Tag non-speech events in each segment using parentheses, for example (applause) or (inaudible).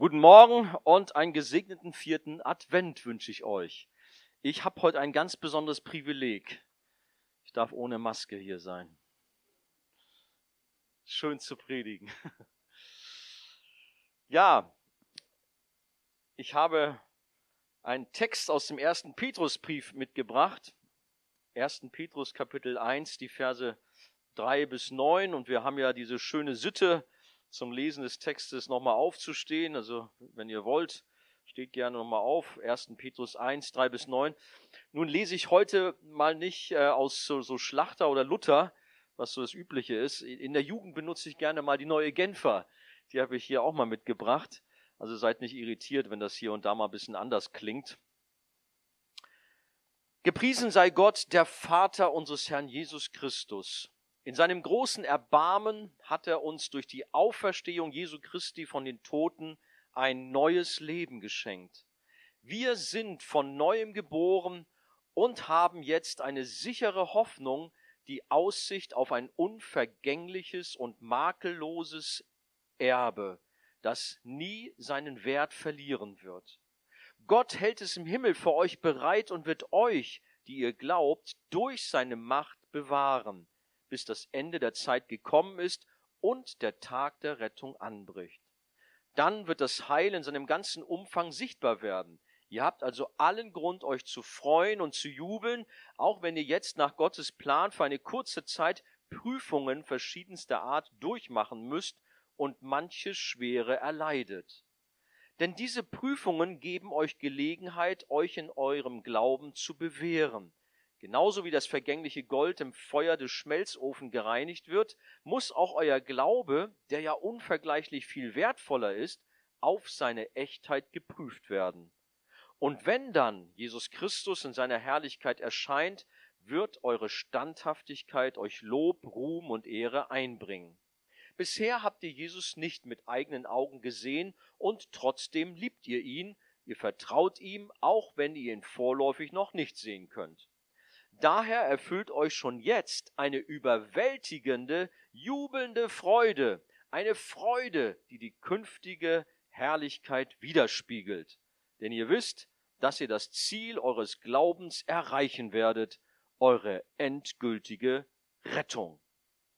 Guten Morgen und einen gesegneten vierten Advent wünsche ich euch. Ich habe heute ein ganz besonderes Privileg. Ich darf ohne Maske hier sein. Schön zu predigen. (laughs) Ja, ich habe einen Text aus dem ersten Petrusbrief mitgebracht. 1. Petrus Kapitel 1, die Verse 3 bis 9. Und wir haben ja diese schöne Sitte, zum Lesen des Textes nochmal aufzustehen. Also, wenn ihr wollt, steht gerne nochmal auf. 1. Petrus 1, 3 bis 9. Nun lese ich heute mal nicht äh, aus so, so Schlachter oder Luther, was so das Übliche ist. In der Jugend benutze ich gerne mal die neue Genfer. Die habe ich hier auch mal mitgebracht. Also seid nicht irritiert, wenn das hier und da mal ein bisschen anders klingt. Gepriesen sei Gott, der Vater unseres Herrn Jesus Christus in seinem großen Erbarmen hat er uns durch die Auferstehung Jesu Christi von den Toten ein neues Leben geschenkt. Wir sind von neuem geboren und haben jetzt eine sichere Hoffnung, die Aussicht auf ein unvergängliches und makelloses Erbe, das nie seinen Wert verlieren wird. Gott hält es im Himmel für euch bereit und wird euch, die ihr glaubt, durch seine Macht bewahren bis das Ende der Zeit gekommen ist und der Tag der Rettung anbricht. Dann wird das Heil in seinem ganzen Umfang sichtbar werden. Ihr habt also allen Grund, euch zu freuen und zu jubeln, auch wenn ihr jetzt nach Gottes Plan für eine kurze Zeit Prüfungen verschiedenster Art durchmachen müsst und manche Schwere erleidet. Denn diese Prüfungen geben euch Gelegenheit, euch in eurem Glauben zu bewähren. Genauso wie das vergängliche Gold im Feuer des Schmelzofen gereinigt wird, muss auch euer Glaube, der ja unvergleichlich viel wertvoller ist, auf seine Echtheit geprüft werden. Und wenn dann Jesus Christus in seiner Herrlichkeit erscheint, wird eure Standhaftigkeit euch Lob, Ruhm und Ehre einbringen. Bisher habt ihr Jesus nicht mit eigenen Augen gesehen und trotzdem liebt ihr ihn, ihr vertraut ihm, auch wenn ihr ihn vorläufig noch nicht sehen könnt. Daher erfüllt euch schon jetzt eine überwältigende, jubelnde Freude, eine Freude, die die künftige Herrlichkeit widerspiegelt. Denn ihr wisst, dass ihr das Ziel eures Glaubens erreichen werdet, eure endgültige Rettung.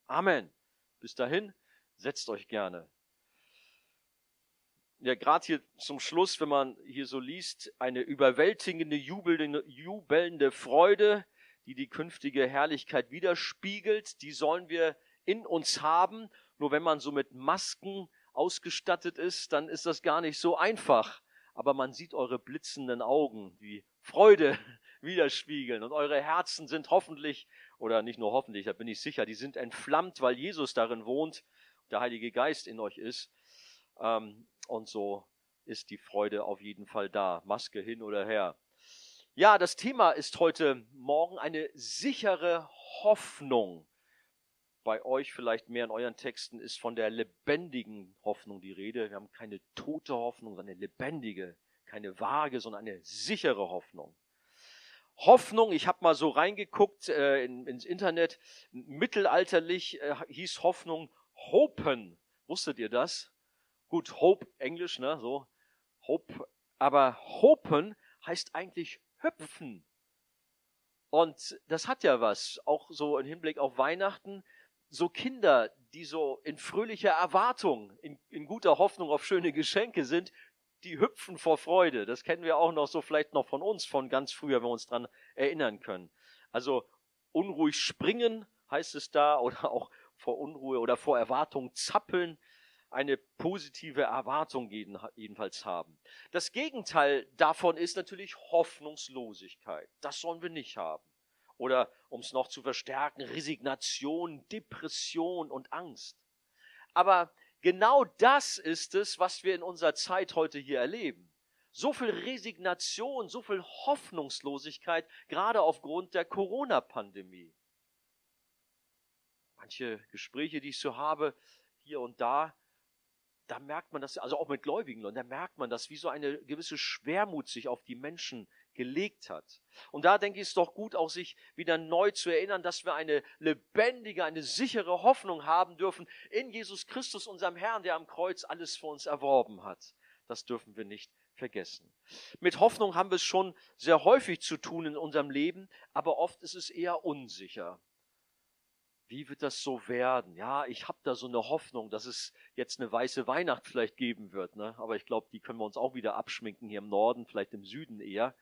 Amen. Bis dahin, setzt euch gerne. Ja, gerade hier zum Schluss, wenn man hier so liest, eine überwältigende, jubelnde, jubelnde Freude, die die künftige Herrlichkeit widerspiegelt, die sollen wir in uns haben. Nur wenn man so mit Masken ausgestattet ist, dann ist das gar nicht so einfach. Aber man sieht eure blitzenden Augen, die Freude (laughs) widerspiegeln. Und eure Herzen sind hoffentlich, oder nicht nur hoffentlich, da bin ich sicher, die sind entflammt, weil Jesus darin wohnt, der Heilige Geist in euch ist. Ähm, und so ist die Freude auf jeden Fall da. Maske hin oder her. Ja, das Thema ist heute Morgen eine sichere Hoffnung. Bei euch vielleicht mehr in euren Texten ist von der lebendigen Hoffnung die Rede. Wir haben keine tote Hoffnung, sondern eine lebendige, keine vage, sondern eine sichere Hoffnung. Hoffnung, ich habe mal so reingeguckt äh, in, ins Internet, mittelalterlich äh, hieß Hoffnung Hopen. Wusstet ihr das? Gut, Hope, Englisch, ne, so, Hope, aber Hopen heißt eigentlich hüpfen. Und das hat ja was, auch so im Hinblick auf Weihnachten. So Kinder, die so in fröhlicher Erwartung, in, in guter Hoffnung auf schöne Geschenke sind, die hüpfen vor Freude. Das kennen wir auch noch so vielleicht noch von uns, von ganz früher, wenn wir uns dran erinnern können. Also unruhig springen heißt es da (laughs) oder auch vor Unruhe oder vor Erwartung zappeln eine positive Erwartung jedenfalls haben. Das Gegenteil davon ist natürlich Hoffnungslosigkeit. Das sollen wir nicht haben. Oder, um es noch zu verstärken, Resignation, Depression und Angst. Aber genau das ist es, was wir in unserer Zeit heute hier erleben. So viel Resignation, so viel Hoffnungslosigkeit, gerade aufgrund der Corona-Pandemie. Manche Gespräche, die ich so habe, hier und da, da merkt man das, also auch mit Gläubigen, und da merkt man, dass wie so eine gewisse Schwermut sich auf die Menschen gelegt hat. Und da denke ich, ist doch gut, auch sich wieder neu zu erinnern, dass wir eine lebendige, eine sichere Hoffnung haben dürfen in Jesus Christus, unserem Herrn, der am Kreuz alles für uns erworben hat. Das dürfen wir nicht vergessen. Mit Hoffnung haben wir es schon sehr häufig zu tun in unserem Leben, aber oft ist es eher unsicher. Wie wird das so werden? Ja, ich habe da so eine Hoffnung, dass es jetzt eine weiße Weihnacht vielleicht geben wird. Ne? Aber ich glaube, die können wir uns auch wieder abschminken hier im Norden, vielleicht im Süden eher.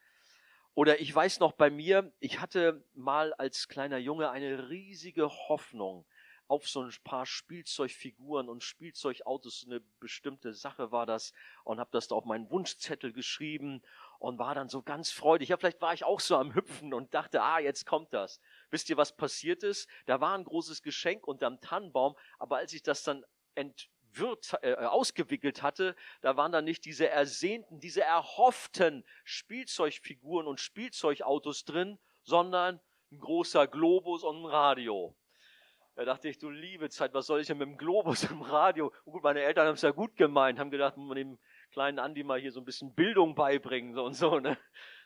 Oder ich weiß noch bei mir, ich hatte mal als kleiner Junge eine riesige Hoffnung auf so ein paar Spielzeugfiguren und Spielzeugautos. Eine bestimmte Sache war das und habe das da auf meinen Wunschzettel geschrieben und war dann so ganz freudig. Ja, vielleicht war ich auch so am Hüpfen und dachte, ah, jetzt kommt das. Wisst ihr, was passiert ist? Da war ein großes Geschenk unterm Tannenbaum, aber als ich das dann entwirrt, äh, ausgewickelt hatte, da waren dann nicht diese ersehnten, diese erhofften Spielzeugfiguren und Spielzeugautos drin, sondern ein großer Globus und ein Radio. Da dachte ich, du liebe Zeit, was soll ich denn mit dem Globus (laughs) im Radio? Und gut, meine Eltern haben es ja gut gemeint, haben gedacht, man dem kleinen Andi mal hier so ein bisschen Bildung beibringen so und so. Ne?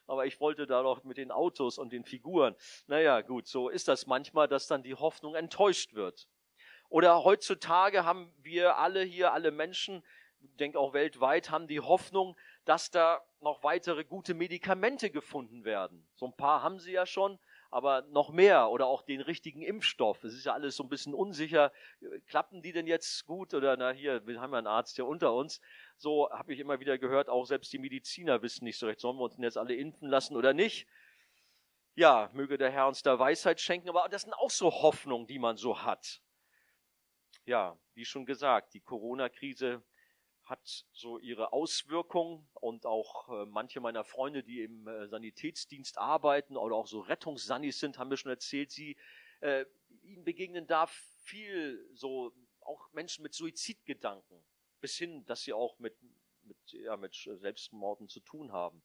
Aber ich wollte da doch mit den Autos und den Figuren. Naja, gut, so ist das manchmal, dass dann die Hoffnung enttäuscht wird. Oder heutzutage haben wir alle hier, alle Menschen, ich denke auch weltweit, haben die Hoffnung, dass da noch weitere gute Medikamente gefunden werden. So ein paar haben sie ja schon, aber noch mehr oder auch den richtigen Impfstoff. Es ist ja alles so ein bisschen unsicher. Klappen die denn jetzt gut oder na hier, wir haben ja einen Arzt hier unter uns. So habe ich immer wieder gehört, auch selbst die Mediziner wissen nicht so recht, sollen wir uns denn jetzt alle impfen lassen oder nicht? Ja, möge der Herr uns da Weisheit schenken, aber das sind auch so Hoffnungen, die man so hat. Ja, wie schon gesagt, die Corona-Krise hat so ihre Auswirkungen und auch äh, manche meiner Freunde, die im äh, Sanitätsdienst arbeiten oder auch so Rettungssannis sind, haben mir schon erzählt, sie äh, ihnen begegnen da viel so auch Menschen mit Suizidgedanken bis hin, dass sie auch mit mit, ja, mit Selbstmorden zu tun haben.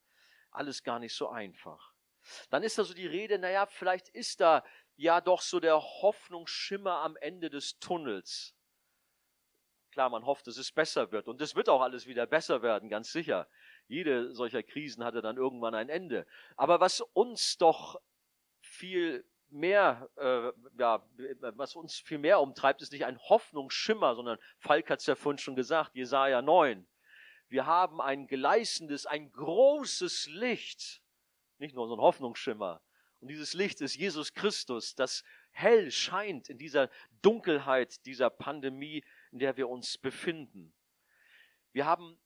Alles gar nicht so einfach. Dann ist da so die Rede, naja, vielleicht ist da ja doch so der Hoffnungsschimmer am Ende des Tunnels. Klar, man hofft, dass es besser wird. Und es wird auch alles wieder besser werden, ganz sicher. Jede solcher Krisen hatte dann irgendwann ein Ende. Aber was uns doch viel mehr, äh, ja, was uns viel mehr umtreibt, ist nicht ein Hoffnungsschimmer, sondern Falk hat es ja vorhin schon gesagt, Jesaja 9. Wir haben ein gleißendes, ein großes Licht, nicht nur so ein Hoffnungsschimmer. Und dieses Licht ist Jesus Christus, das hell scheint in dieser Dunkelheit dieser Pandemie, in der wir uns befinden. Wir haben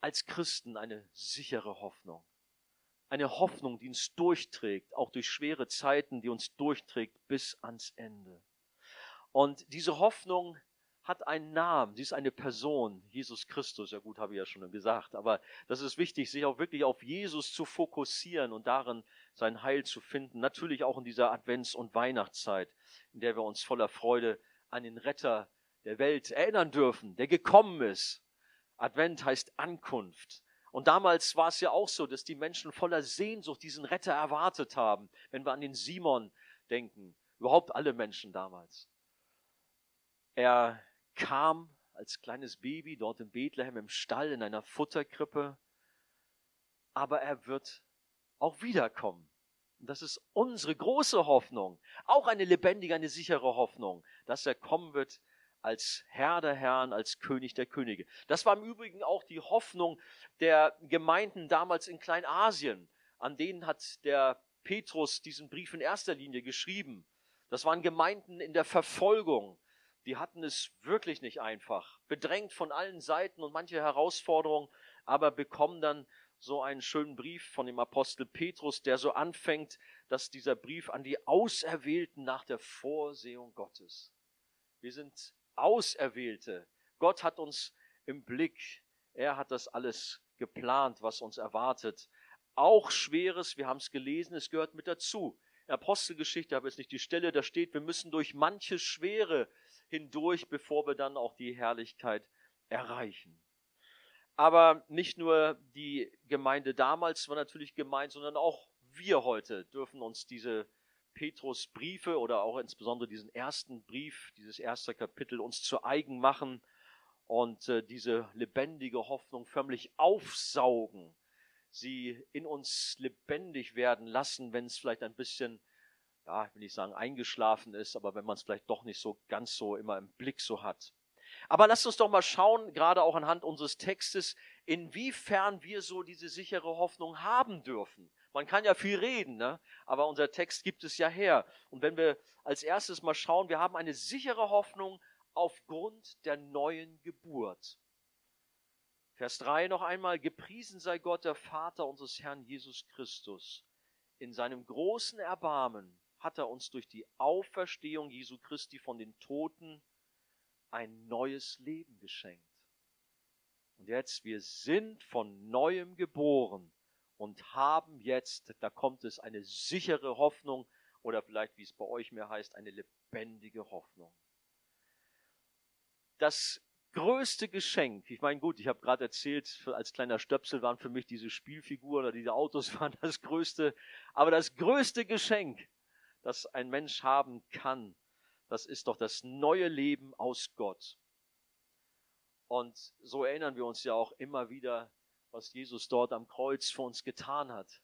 als Christen eine sichere Hoffnung. Eine Hoffnung, die uns durchträgt, auch durch schwere Zeiten, die uns durchträgt bis ans Ende. Und diese Hoffnung hat einen Namen, sie ist eine Person, Jesus Christus. Ja gut, habe ich ja schon gesagt, aber das ist wichtig, sich auch wirklich auf Jesus zu fokussieren und darin sein Heil zu finden. Natürlich auch in dieser Advents- und Weihnachtszeit, in der wir uns voller Freude an den Retter der Welt erinnern dürfen, der gekommen ist. Advent heißt Ankunft. Und damals war es ja auch so, dass die Menschen voller Sehnsucht diesen Retter erwartet haben, wenn wir an den Simon denken, überhaupt alle Menschen damals. Er kam als kleines Baby dort in Bethlehem im Stall in einer Futterkrippe, aber er wird auch wiederkommen. Und das ist unsere große Hoffnung, auch eine lebendige, eine sichere Hoffnung, dass er kommen wird als Herr der Herren, als König der Könige. Das war im Übrigen auch die Hoffnung der Gemeinden damals in Kleinasien. An denen hat der Petrus diesen Brief in erster Linie geschrieben. Das waren Gemeinden in der Verfolgung. Die hatten es wirklich nicht einfach, bedrängt von allen Seiten und manche Herausforderungen, aber bekommen dann so einen schönen Brief von dem Apostel Petrus, der so anfängt, dass dieser Brief an die Auserwählten nach der Vorsehung Gottes. Wir sind Auserwählte. Gott hat uns im Blick. Er hat das alles geplant, was uns erwartet. Auch Schweres, wir haben es gelesen, es gehört mit dazu. Apostelgeschichte habe jetzt nicht die Stelle, da steht, wir müssen durch manche Schwere hindurch, bevor wir dann auch die Herrlichkeit erreichen. Aber nicht nur die Gemeinde damals war natürlich gemeint, sondern auch wir heute dürfen uns diese Petrus Briefe oder auch insbesondere diesen ersten Brief, dieses erste Kapitel uns zu eigen machen und äh, diese lebendige Hoffnung förmlich aufsaugen, sie in uns lebendig werden lassen, wenn es vielleicht ein bisschen, ja, ich will nicht sagen eingeschlafen ist, aber wenn man es vielleicht doch nicht so ganz so immer im Blick so hat. Aber lasst uns doch mal schauen, gerade auch anhand unseres Textes, inwiefern wir so diese sichere Hoffnung haben dürfen. Man kann ja viel reden, ne? aber unser Text gibt es ja her. Und wenn wir als erstes mal schauen, wir haben eine sichere Hoffnung aufgrund der neuen Geburt. Vers 3 noch einmal, gepriesen sei Gott, der Vater unseres Herrn Jesus Christus. In seinem großen Erbarmen hat er uns durch die Auferstehung Jesu Christi von den Toten ein neues Leben geschenkt. Und jetzt, wir sind von neuem geboren und haben jetzt, da kommt es, eine sichere Hoffnung oder vielleicht, wie es bei euch mehr heißt, eine lebendige Hoffnung. Das größte Geschenk, ich meine, gut, ich habe gerade erzählt, als kleiner Stöpsel waren für mich diese Spielfiguren oder diese Autos (laughs) waren das größte, aber das größte Geschenk, das ein Mensch haben kann, das ist doch das neue Leben aus Gott. Und so erinnern wir uns ja auch immer wieder, was Jesus dort am Kreuz für uns getan hat.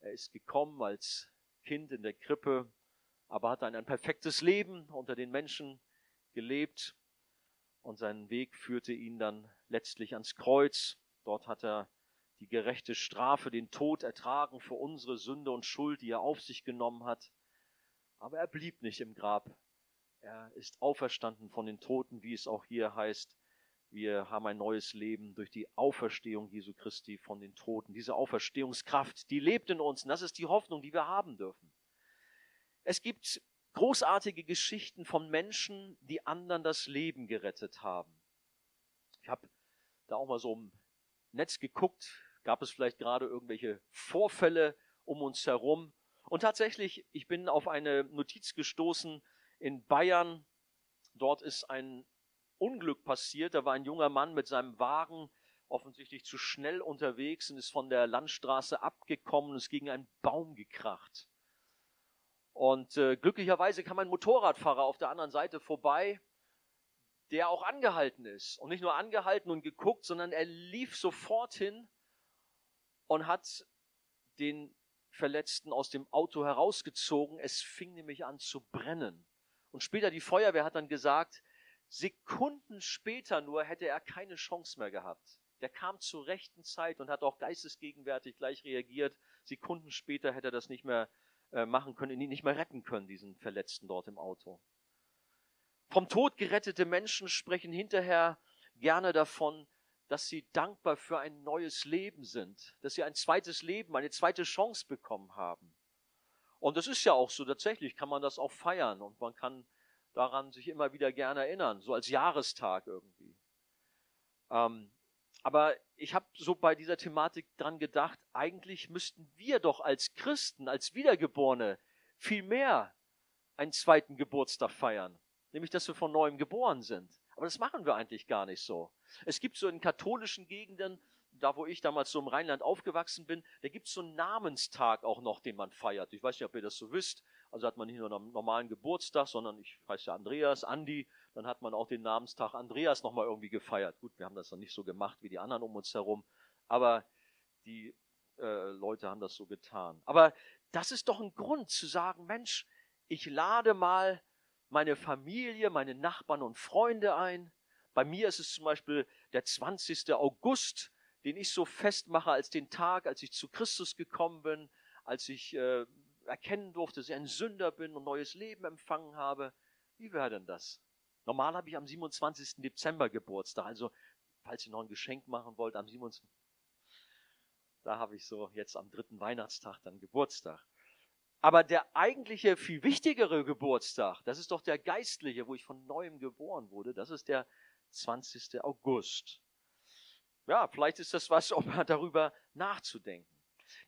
Er ist gekommen als Kind in der Krippe, aber hat dann ein perfektes Leben unter den Menschen gelebt und sein Weg führte ihn dann letztlich ans Kreuz. Dort hat er die gerechte Strafe, den Tod ertragen für unsere Sünde und Schuld, die er auf sich genommen hat. Aber er blieb nicht im Grab. Er ist auferstanden von den Toten, wie es auch hier heißt. Wir haben ein neues Leben durch die Auferstehung Jesu Christi von den Toten. Diese Auferstehungskraft, die lebt in uns und das ist die Hoffnung, die wir haben dürfen. Es gibt großartige Geschichten von Menschen, die anderen das Leben gerettet haben. Ich habe da auch mal so im Netz geguckt, gab es vielleicht gerade irgendwelche Vorfälle um uns herum. Und tatsächlich, ich bin auf eine Notiz gestoßen in Bayern. Dort ist ein Unglück passiert. Da war ein junger Mann mit seinem Wagen offensichtlich zu schnell unterwegs und ist von der Landstraße abgekommen und ist gegen einen Baum gekracht. Und äh, glücklicherweise kam ein Motorradfahrer auf der anderen Seite vorbei, der auch angehalten ist. Und nicht nur angehalten und geguckt, sondern er lief sofort hin und hat den Verletzten aus dem Auto herausgezogen. Es fing nämlich an zu brennen. Und später die Feuerwehr hat dann gesagt, Sekunden später nur hätte er keine Chance mehr gehabt. Der kam zur rechten Zeit und hat auch geistesgegenwärtig gleich reagiert. Sekunden später hätte er das nicht mehr äh, machen können, ihn nicht mehr retten können, diesen Verletzten dort im Auto. Vom Tod gerettete Menschen sprechen hinterher gerne davon, dass sie dankbar für ein neues Leben sind, dass sie ein zweites Leben, eine zweite Chance bekommen haben. Und das ist ja auch so, tatsächlich kann man das auch feiern und man kann daran sich immer wieder gerne erinnern, so als Jahrestag irgendwie. Ähm, aber ich habe so bei dieser Thematik dran gedacht, eigentlich müssten wir doch als Christen, als Wiedergeborene viel mehr einen zweiten Geburtstag feiern, nämlich dass wir von neuem geboren sind. Aber das machen wir eigentlich gar nicht so. Es gibt so in katholischen Gegenden, da wo ich damals so im Rheinland aufgewachsen bin, da gibt es so einen Namenstag auch noch, den man feiert. Ich weiß nicht, ob ihr das so wisst. Also hat man nicht nur einen normalen Geburtstag, sondern ich heiße ja Andreas, Andi, dann hat man auch den Namenstag Andreas nochmal irgendwie gefeiert. Gut, wir haben das dann nicht so gemacht wie die anderen um uns herum, aber die äh, Leute haben das so getan. Aber das ist doch ein Grund zu sagen, Mensch, ich lade mal meine Familie, meine Nachbarn und Freunde ein. Bei mir ist es zum Beispiel der 20. August, den ich so festmache als den Tag, als ich zu Christus gekommen bin, als ich äh, erkennen durfte, dass ich ein Sünder bin und neues Leben empfangen habe. Wie wäre denn das? Normal habe ich am 27. Dezember Geburtstag, also falls ihr noch ein Geschenk machen wollt, am 27. Da habe ich so jetzt am dritten Weihnachtstag dann Geburtstag. Aber der eigentliche, viel wichtigere Geburtstag, das ist doch der geistliche, wo ich von neuem geboren wurde, das ist der 20. August. Ja, vielleicht ist das was, um (laughs) darüber nachzudenken.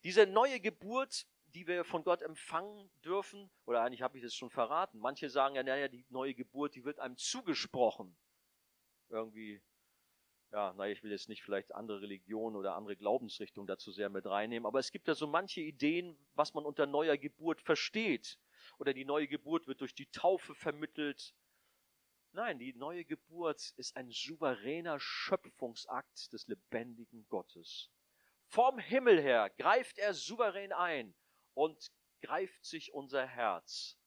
Diese neue Geburt die wir von Gott empfangen dürfen, oder eigentlich habe ich das schon verraten. Manche sagen ja, naja, die neue Geburt, die wird einem zugesprochen. Irgendwie, ja, naja, ich will jetzt nicht vielleicht andere Religionen oder andere Glaubensrichtungen dazu sehr mit reinnehmen, aber es gibt ja so manche Ideen, was man unter neuer Geburt versteht. Oder die neue Geburt wird durch die Taufe vermittelt. Nein, die neue Geburt ist ein souveräner Schöpfungsakt des lebendigen Gottes. Vom Himmel her greift er souverän ein und greift sich unser Herz.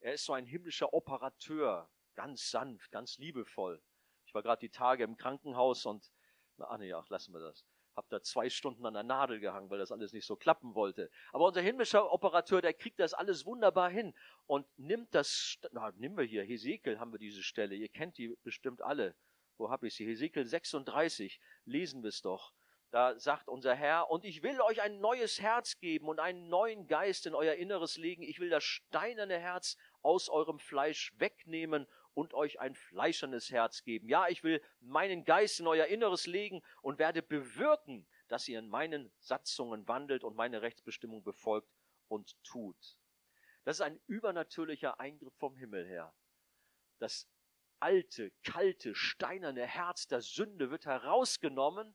Er ist so ein himmlischer Operateur, ganz sanft, ganz liebevoll. Ich war gerade die Tage im Krankenhaus und, na, ah, nee, ach, lassen wir das. Hab da zwei Stunden an der Nadel gehangen, weil das alles nicht so klappen wollte. Aber unser himmlischer Operateur, der kriegt das alles wunderbar hin und nimmt das, na, nehmen wir hier, Hesekiel haben wir diese Stelle, ihr kennt die bestimmt alle. Wo habe ich sie? Hesekiel 36, lesen wir es doch. Da sagt unser Herr, und ich will euch ein neues Herz geben und einen neuen Geist in euer Inneres legen. Ich will das steinerne Herz aus eurem Fleisch wegnehmen und euch ein fleischernes Herz geben. Ja, ich will meinen Geist in euer Inneres legen und werde bewirken, dass ihr in meinen Satzungen wandelt und meine Rechtsbestimmung befolgt und tut. Das ist ein übernatürlicher Eingriff vom Himmel her. Das alte, kalte, steinerne Herz der Sünde wird herausgenommen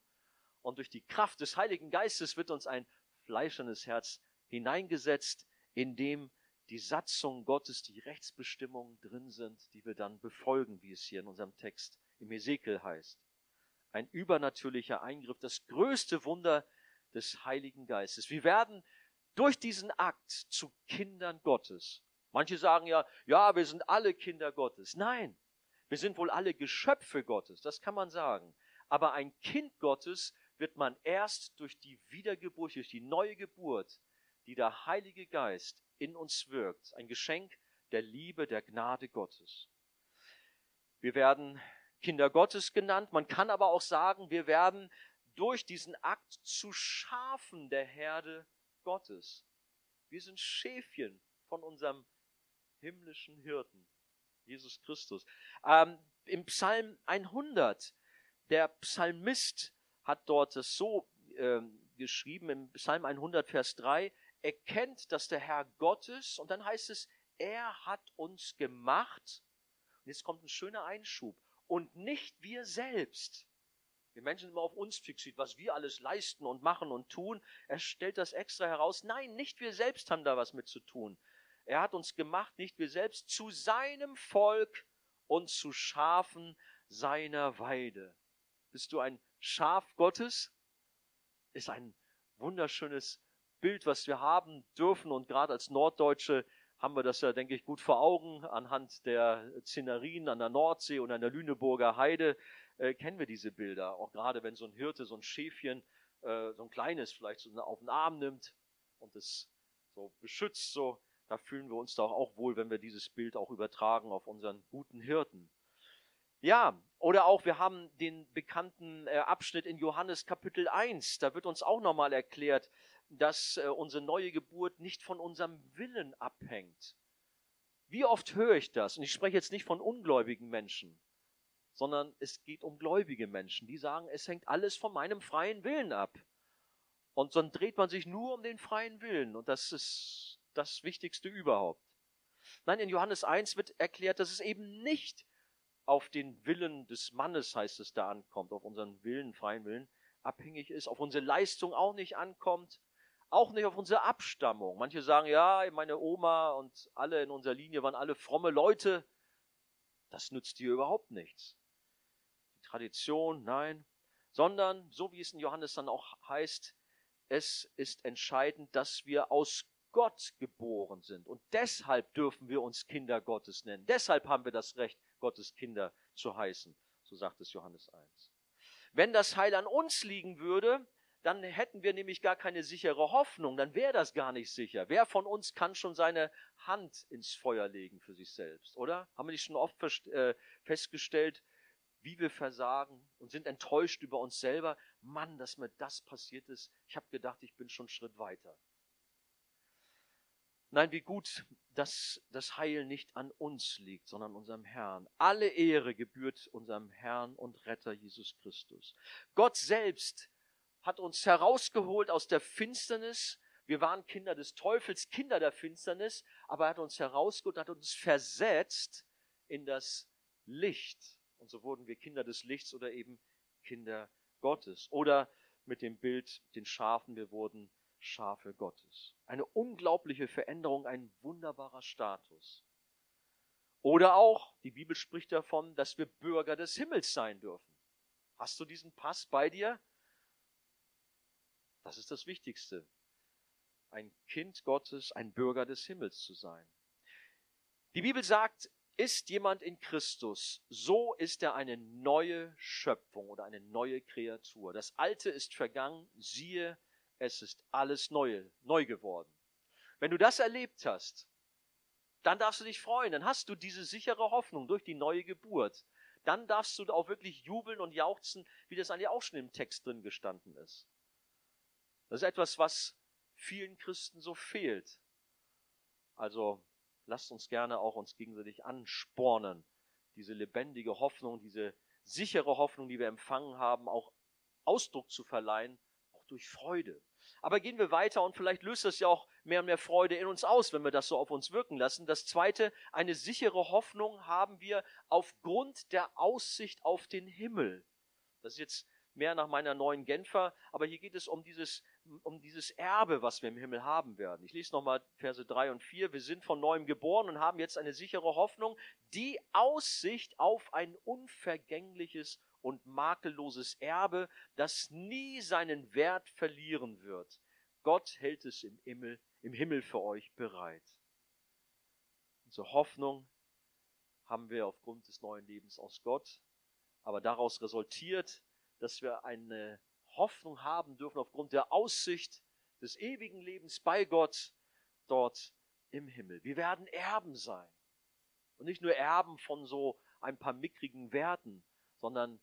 und durch die Kraft des Heiligen Geistes wird uns ein fleischernes Herz hineingesetzt, in dem die Satzung Gottes, die Rechtsbestimmungen drin sind, die wir dann befolgen, wie es hier in unserem Text im Hesekiel heißt. Ein übernatürlicher Eingriff, das größte Wunder des Heiligen Geistes. Wir werden durch diesen Akt zu Kindern Gottes. Manche sagen ja, ja, wir sind alle Kinder Gottes. Nein, wir sind wohl alle Geschöpfe Gottes, das kann man sagen. Aber ein Kind Gottes wird man erst durch die Wiedergeburt, durch die neue Geburt, die der Heilige Geist in uns wirkt, ein Geschenk der Liebe, der Gnade Gottes. Wir werden Kinder Gottes genannt, man kann aber auch sagen, wir werden durch diesen Akt zu Schafen der Herde Gottes. Wir sind Schäfchen von unserem himmlischen Hirten, Jesus Christus. Ähm, Im Psalm 100, der Psalmist hat dort es so äh, geschrieben im Psalm 100, Vers 3, erkennt, dass der Herr Gott ist und dann heißt es, er hat uns gemacht. Und jetzt kommt ein schöner Einschub. Und nicht wir selbst. Wir Menschen sind immer auf uns fixiert, was wir alles leisten und machen und tun. Er stellt das extra heraus. Nein, nicht wir selbst haben da was mit zu tun. Er hat uns gemacht, nicht wir selbst, zu seinem Volk und zu Schafen seiner Weide. Bist du ein Schaf Gottes? Ist ein wunderschönes Bild, was wir haben dürfen. Und gerade als Norddeutsche haben wir das ja, denke ich, gut vor Augen. Anhand der Szenerien an der Nordsee und an der Lüneburger Heide äh, kennen wir diese Bilder. Auch gerade wenn so ein Hirte so ein Schäfchen, äh, so ein kleines vielleicht so auf den Arm nimmt und es so beschützt, so, da fühlen wir uns doch auch wohl, wenn wir dieses Bild auch übertragen auf unseren guten Hirten. Ja, oder auch wir haben den bekannten äh, Abschnitt in Johannes Kapitel 1. Da wird uns auch nochmal erklärt, dass äh, unsere neue Geburt nicht von unserem Willen abhängt. Wie oft höre ich das? Und ich spreche jetzt nicht von ungläubigen Menschen, sondern es geht um gläubige Menschen, die sagen, es hängt alles von meinem freien Willen ab. Und dann dreht man sich nur um den freien Willen. Und das ist das Wichtigste überhaupt. Nein, in Johannes 1 wird erklärt, dass es eben nicht auf den Willen des Mannes, heißt es da, ankommt, auf unseren Willen, freien Willen, abhängig ist, auf unsere Leistung auch nicht ankommt, auch nicht auf unsere Abstammung. Manche sagen, ja, meine Oma und alle in unserer Linie waren alle fromme Leute. Das nützt dir überhaupt nichts. Die Tradition, nein. Sondern, so wie es in Johannes dann auch heißt, es ist entscheidend, dass wir aus Gott geboren sind. Und deshalb dürfen wir uns Kinder Gottes nennen. Deshalb haben wir das Recht, Gottes Kinder zu heißen. So sagt es Johannes 1. Wenn das Heil an uns liegen würde, dann hätten wir nämlich gar keine sichere Hoffnung, dann wäre das gar nicht sicher. Wer von uns kann schon seine Hand ins Feuer legen für sich selbst, oder? Haben wir nicht schon oft äh, festgestellt, wie wir versagen und sind enttäuscht über uns selber? Mann, dass mir das passiert ist. Ich habe gedacht, ich bin schon einen Schritt weiter. Nein, wie gut, dass das Heil nicht an uns liegt, sondern unserem Herrn. Alle Ehre gebührt unserem Herrn und Retter Jesus Christus. Gott selbst hat uns herausgeholt aus der Finsternis. Wir waren Kinder des Teufels, Kinder der Finsternis, aber er hat uns herausgeholt, hat uns versetzt in das Licht. Und so wurden wir Kinder des Lichts oder eben Kinder Gottes. Oder mit dem Bild, den Schafen, wir wurden Schafe Gottes. Eine unglaubliche Veränderung, ein wunderbarer Status. Oder auch, die Bibel spricht davon, dass wir Bürger des Himmels sein dürfen. Hast du diesen Pass bei dir? Das ist das Wichtigste. Ein Kind Gottes, ein Bürger des Himmels zu sein. Die Bibel sagt ist jemand in Christus, so ist er eine neue Schöpfung oder eine neue Kreatur. Das Alte ist vergangen, siehe, es ist alles Neue, neu geworden. Wenn du das erlebt hast, dann darfst du dich freuen, dann hast du diese sichere Hoffnung durch die neue Geburt. Dann darfst du auch wirklich jubeln und jauchzen, wie das eigentlich auch schon im Text drin gestanden ist. Das ist etwas, was vielen Christen so fehlt. Also lasst uns gerne auch uns gegenseitig anspornen, diese lebendige Hoffnung, diese sichere Hoffnung, die wir empfangen haben, auch Ausdruck zu verleihen, durch Freude. Aber gehen wir weiter und vielleicht löst das ja auch mehr und mehr Freude in uns aus, wenn wir das so auf uns wirken lassen. Das zweite, eine sichere Hoffnung haben wir aufgrund der Aussicht auf den Himmel. Das ist jetzt mehr nach meiner neuen Genfer, aber hier geht es um dieses, um dieses Erbe, was wir im Himmel haben werden. Ich lese nochmal Verse 3 und 4. Wir sind von neuem geboren und haben jetzt eine sichere Hoffnung, die Aussicht auf ein unvergängliches und makelloses Erbe, das nie seinen Wert verlieren wird. Gott hält es im Himmel, im Himmel für euch bereit. Unsere Hoffnung haben wir aufgrund des neuen Lebens aus Gott, aber daraus resultiert, dass wir eine Hoffnung haben dürfen aufgrund der Aussicht des ewigen Lebens bei Gott dort im Himmel. Wir werden Erben sein. Und nicht nur Erben von so ein paar mickrigen Werten, sondern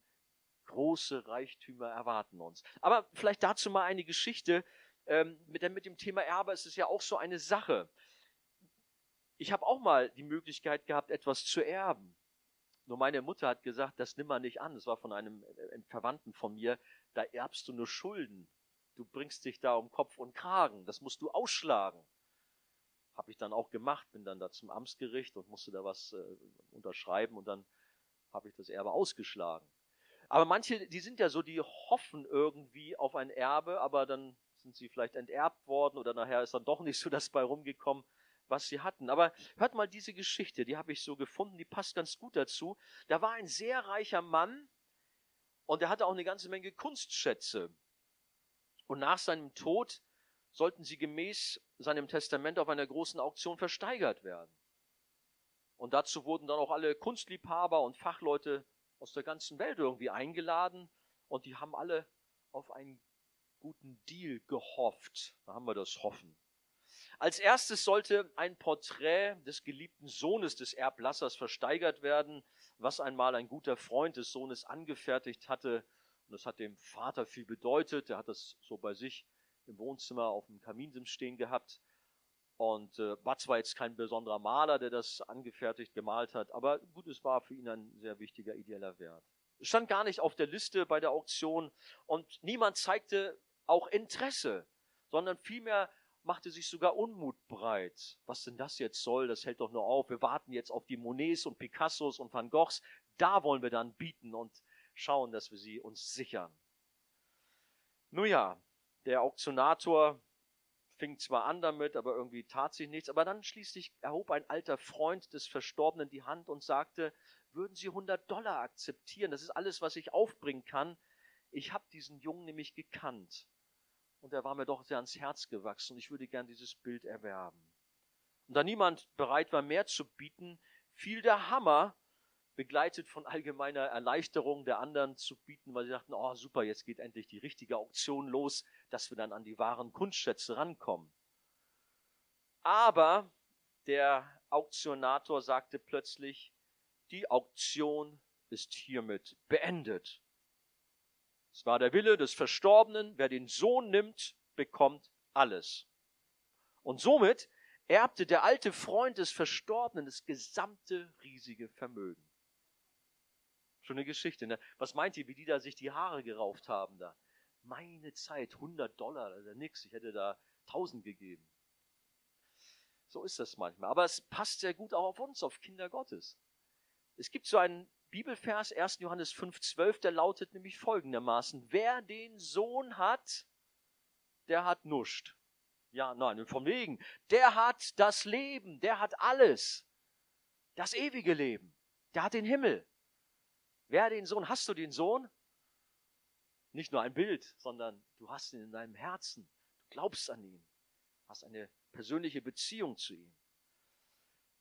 große Reichtümer erwarten uns. Aber vielleicht dazu mal eine Geschichte. Ähm, mit, dem, mit dem Thema Erbe ist es ja auch so eine Sache. Ich habe auch mal die Möglichkeit gehabt, etwas zu erben. Nur meine Mutter hat gesagt, das nimm mal nicht an. Das war von einem, äh, einem Verwandten von mir. Da erbst du nur Schulden. Du bringst dich da um Kopf und Kragen. Das musst du ausschlagen. Habe ich dann auch gemacht, bin dann da zum Amtsgericht und musste da was äh, unterschreiben und dann habe ich das Erbe ausgeschlagen. Aber manche, die sind ja so, die hoffen irgendwie auf ein Erbe, aber dann sind sie vielleicht enterbt worden oder nachher ist dann doch nicht so das bei rumgekommen was sie hatten. Aber hört mal diese Geschichte, die habe ich so gefunden, die passt ganz gut dazu. Da war ein sehr reicher Mann und er hatte auch eine ganze Menge Kunstschätze. Und nach seinem Tod sollten sie gemäß seinem Testament auf einer großen Auktion versteigert werden. Und dazu wurden dann auch alle Kunstliebhaber und Fachleute aus der ganzen Welt irgendwie eingeladen und die haben alle auf einen guten Deal gehofft. Da haben wir das Hoffen. Als erstes sollte ein Porträt des geliebten Sohnes des Erblassers versteigert werden, was einmal ein guter Freund des Sohnes angefertigt hatte. Und das hat dem Vater viel bedeutet. Er hat das so bei sich im Wohnzimmer auf dem Kaminsims stehen gehabt. Und äh, war zwar jetzt kein besonderer Maler, der das angefertigt, gemalt hat, aber gut, es war für ihn ein sehr wichtiger ideeller Wert. Es stand gar nicht auf der Liste bei der Auktion und niemand zeigte auch Interesse, sondern vielmehr machte sich sogar Unmut breit. Was denn das jetzt soll, das hält doch nur auf. Wir warten jetzt auf die Monets und Picassos und Van Goghs. Da wollen wir dann bieten und schauen, dass wir sie uns sichern. Nun ja, der Auktionator fing zwar an damit, aber irgendwie tat sich nichts. Aber dann schließlich erhob ein alter Freund des Verstorbenen die Hand und sagte, würden Sie 100 Dollar akzeptieren? Das ist alles, was ich aufbringen kann. Ich habe diesen Jungen nämlich gekannt und er war mir doch sehr ans Herz gewachsen und ich würde gern dieses Bild erwerben. Und da niemand bereit war, mehr zu bieten, fiel der Hammer, begleitet von allgemeiner Erleichterung der anderen zu bieten, weil sie dachten, oh super, jetzt geht endlich die richtige Auktion los, dass wir dann an die wahren Kunstschätze rankommen. Aber der Auktionator sagte plötzlich, die Auktion ist hiermit beendet. Es war der Wille des Verstorbenen, wer den Sohn nimmt, bekommt alles. Und somit erbte der alte Freund des Verstorbenen das gesamte riesige Vermögen. Schon eine Geschichte, ne? Was meint ihr, wie die da sich die Haare gerauft haben da? Meine Zeit, 100 Dollar, das ist ja nix. Ich hätte da 1000 gegeben. So ist das manchmal. Aber es passt sehr gut auch auf uns, auf Kinder Gottes. Es gibt so einen Bibelvers 1. Johannes 5,12, der lautet nämlich folgendermaßen, wer den Sohn hat, der hat nuscht. Ja, nein, vom wegen. Der hat das Leben, der hat alles. Das ewige Leben. Der hat den Himmel. Wer den Sohn, hast du den Sohn? Nicht nur ein Bild, sondern du hast ihn in deinem Herzen. Du glaubst an ihn. Hast eine persönliche Beziehung zu ihm.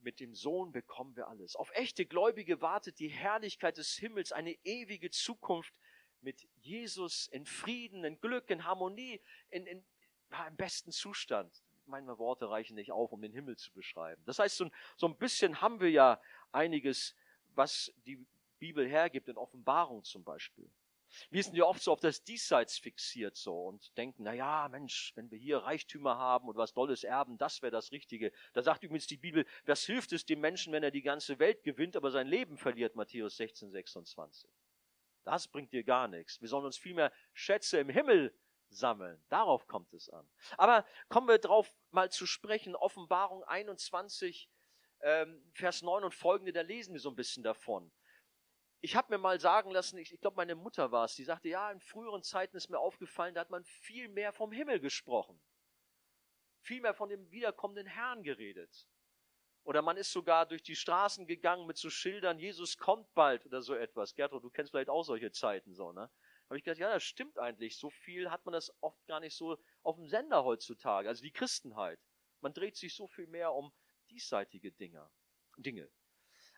mit dem Sohn bekommen wir alles. Auf echte Gläubige wartet die Herrlichkeit des Himmels, eine ewige Zukunft mit Jesus in Frieden, in Glück, in Harmonie, in, in, im besten Zustand. Meine Worte reichen nicht auf, um den Himmel zu beschreiben. Das heißt, so ein, so ein bisschen haben wir ja einiges, was die Bibel hergibt, in Offenbarung zum Beispiel. Wir sind ja oft so auf das Diesseits fixiert so und denken, na ja, Mensch, wenn wir hier Reichtümer haben und was Dolles erben, das wäre das Richtige. Da sagt übrigens die Bibel, was hilft es dem Menschen, wenn er die ganze Welt gewinnt, aber sein Leben verliert, Matthäus 16, 26. Das bringt dir gar nichts. Wir sollen uns vielmehr Schätze im Himmel sammeln. Darauf kommt es an. Aber kommen wir drauf mal zu sprechen. Offenbarung 21, ähm, Vers 9 und folgende, da lesen wir so ein bisschen davon ich habe mir mal sagen lassen, ich, ich glaube, meine Mutter war es, die sagte, ja, in früheren Zeiten ist mir aufgefallen, da hat man viel mehr vom Himmel gesprochen. Viel mehr von dem wiederkommenden Herrn geredet. Oder man ist sogar durch die Straßen gegangen mit so Schildern, Jesus kommt bald oder so etwas. Gertrud, du kennst vielleicht auch solche Zeiten so, ne? Habe ich gedacht, ja, das stimmt eigentlich. So viel hat man das oft gar nicht so auf dem Sender heutzutage. Also die Christenheit. Man dreht sich so viel mehr um diesseitige Dinge. Dinge.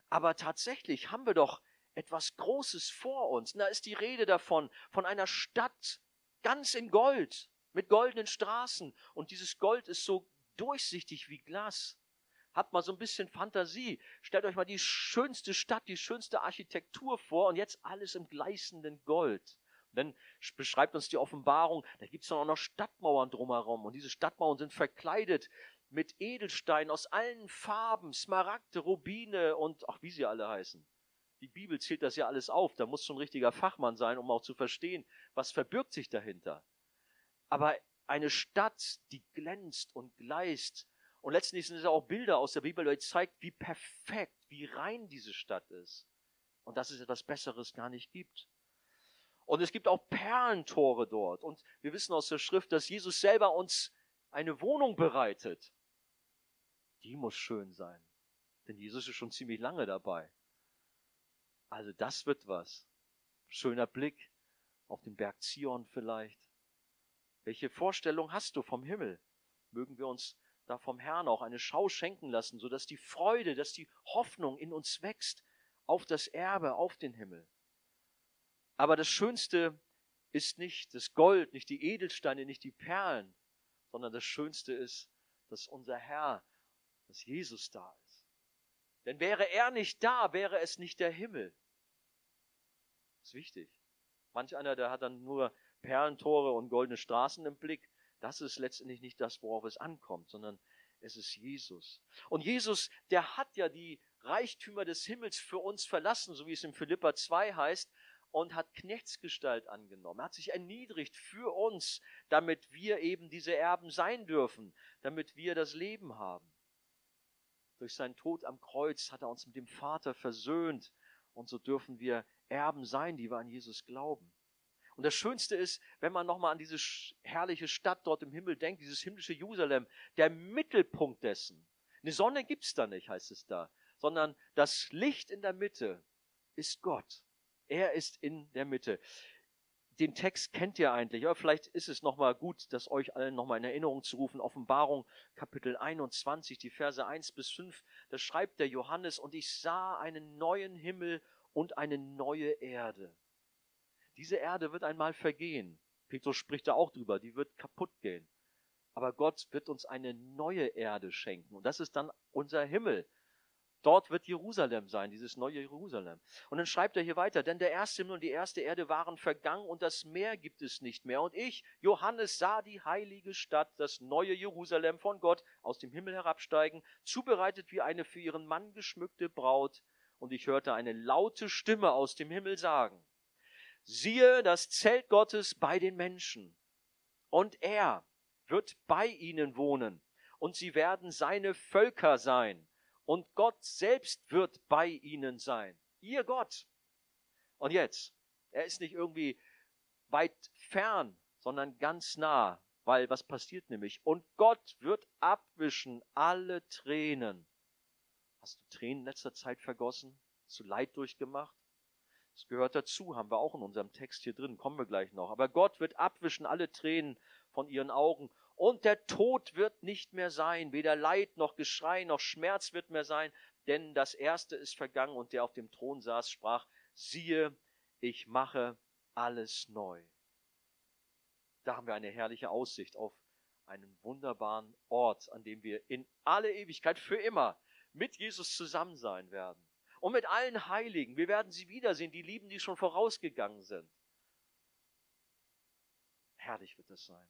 Aber tatsächlich haben wir doch etwas Großes vor uns. Und da ist die Rede davon, von einer Stadt ganz in Gold, mit goldenen Straßen. Und dieses Gold ist so durchsichtig wie Glas. Habt mal so ein bisschen Fantasie. Stellt euch mal die schönste Stadt, die schönste Architektur vor und jetzt alles im gleißenden Gold. Und dann beschreibt uns die Offenbarung, da gibt es dann auch noch Stadtmauern drumherum. Und diese Stadtmauern sind verkleidet mit Edelsteinen aus allen Farben, Smaragde, Rubine und ach, wie sie alle heißen die Bibel zählt das ja alles auf. Da muss schon ein richtiger Fachmann sein, um auch zu verstehen, was verbirgt sich dahinter. Aber eine Stadt, die glänzt und gleist. Und letztendlich sind es auch Bilder aus der Bibel, die zeigt, wie perfekt, wie rein diese Stadt ist. Und dass es etwas Besseres gar nicht gibt. Und es gibt auch Perlentore dort. Und wir wissen aus der Schrift, dass Jesus selber uns eine Wohnung bereitet. Die muss schön sein. Denn Jesus ist schon ziemlich lange dabei. Also das wird was. Schöner Blick auf den Berg Zion vielleicht. Welche Vorstellung hast du vom Himmel? Mögen wir uns da vom Herrn auch eine Schau schenken lassen, so dass die Freude, dass die Hoffnung in uns wächst auf das Erbe, auf den Himmel. Aber das Schönste ist nicht das Gold, nicht die Edelsteine, nicht die Perlen, sondern das Schönste ist, dass unser Herr, dass Jesus da ist. Denn wäre er nicht da, wäre es nicht der Himmel. Ist wichtig. Manch einer, der hat dann nur Perlentore und goldene Straßen im Blick. Das ist letztendlich nicht das, worauf es ankommt, sondern es ist Jesus. Und Jesus, der hat ja die Reichtümer des Himmels für uns verlassen, so wie es in Philippa 2 heißt, und hat Knechtsgestalt angenommen. Er hat sich erniedrigt für uns, damit wir eben diese Erben sein dürfen, damit wir das Leben haben. Durch seinen Tod am Kreuz hat er uns mit dem Vater versöhnt und so dürfen wir Erben sein, die wir an Jesus glauben. Und das Schönste ist, wenn man nochmal an diese herrliche Stadt dort im Himmel denkt, dieses himmlische Jerusalem, der Mittelpunkt dessen. Eine Sonne gibt's da nicht, heißt es da, sondern das Licht in der Mitte ist Gott. Er ist in der Mitte. Den Text kennt ihr eigentlich, aber vielleicht ist es nochmal gut, das euch allen nochmal in Erinnerung zu rufen. Offenbarung Kapitel 21, die Verse 1 bis 5, da schreibt der Johannes, und ich sah einen neuen Himmel und eine neue Erde. Diese Erde wird einmal vergehen. Petrus spricht da auch drüber, die wird kaputt gehen. Aber Gott wird uns eine neue Erde schenken. Und das ist dann unser Himmel. Dort wird Jerusalem sein, dieses neue Jerusalem. Und dann schreibt er hier weiter, denn der erste Himmel und die erste Erde waren vergangen und das Meer gibt es nicht mehr. Und ich, Johannes, sah die heilige Stadt, das neue Jerusalem von Gott aus dem Himmel herabsteigen, zubereitet wie eine für ihren Mann geschmückte Braut und ich hörte eine laute Stimme aus dem Himmel sagen, siehe das Zelt Gottes bei den Menschen, und er wird bei ihnen wohnen, und sie werden seine Völker sein, und Gott selbst wird bei ihnen sein, ihr Gott. Und jetzt, er ist nicht irgendwie weit fern, sondern ganz nah, weil was passiert nämlich? Und Gott wird abwischen alle Tränen Hast du Tränen in letzter Zeit vergossen? Hast du Leid durchgemacht? Das gehört dazu, haben wir auch in unserem Text hier drin, kommen wir gleich noch. Aber Gott wird abwischen alle Tränen von ihren Augen und der Tod wird nicht mehr sein, weder Leid noch Geschrei noch Schmerz wird mehr sein, denn das Erste ist vergangen und der auf dem Thron saß, sprach, siehe, ich mache alles neu. Da haben wir eine herrliche Aussicht auf einen wunderbaren Ort, an dem wir in alle Ewigkeit für immer mit Jesus zusammen sein werden. Und mit allen Heiligen. Wir werden sie wiedersehen, die Lieben, die schon vorausgegangen sind. Herrlich wird das sein.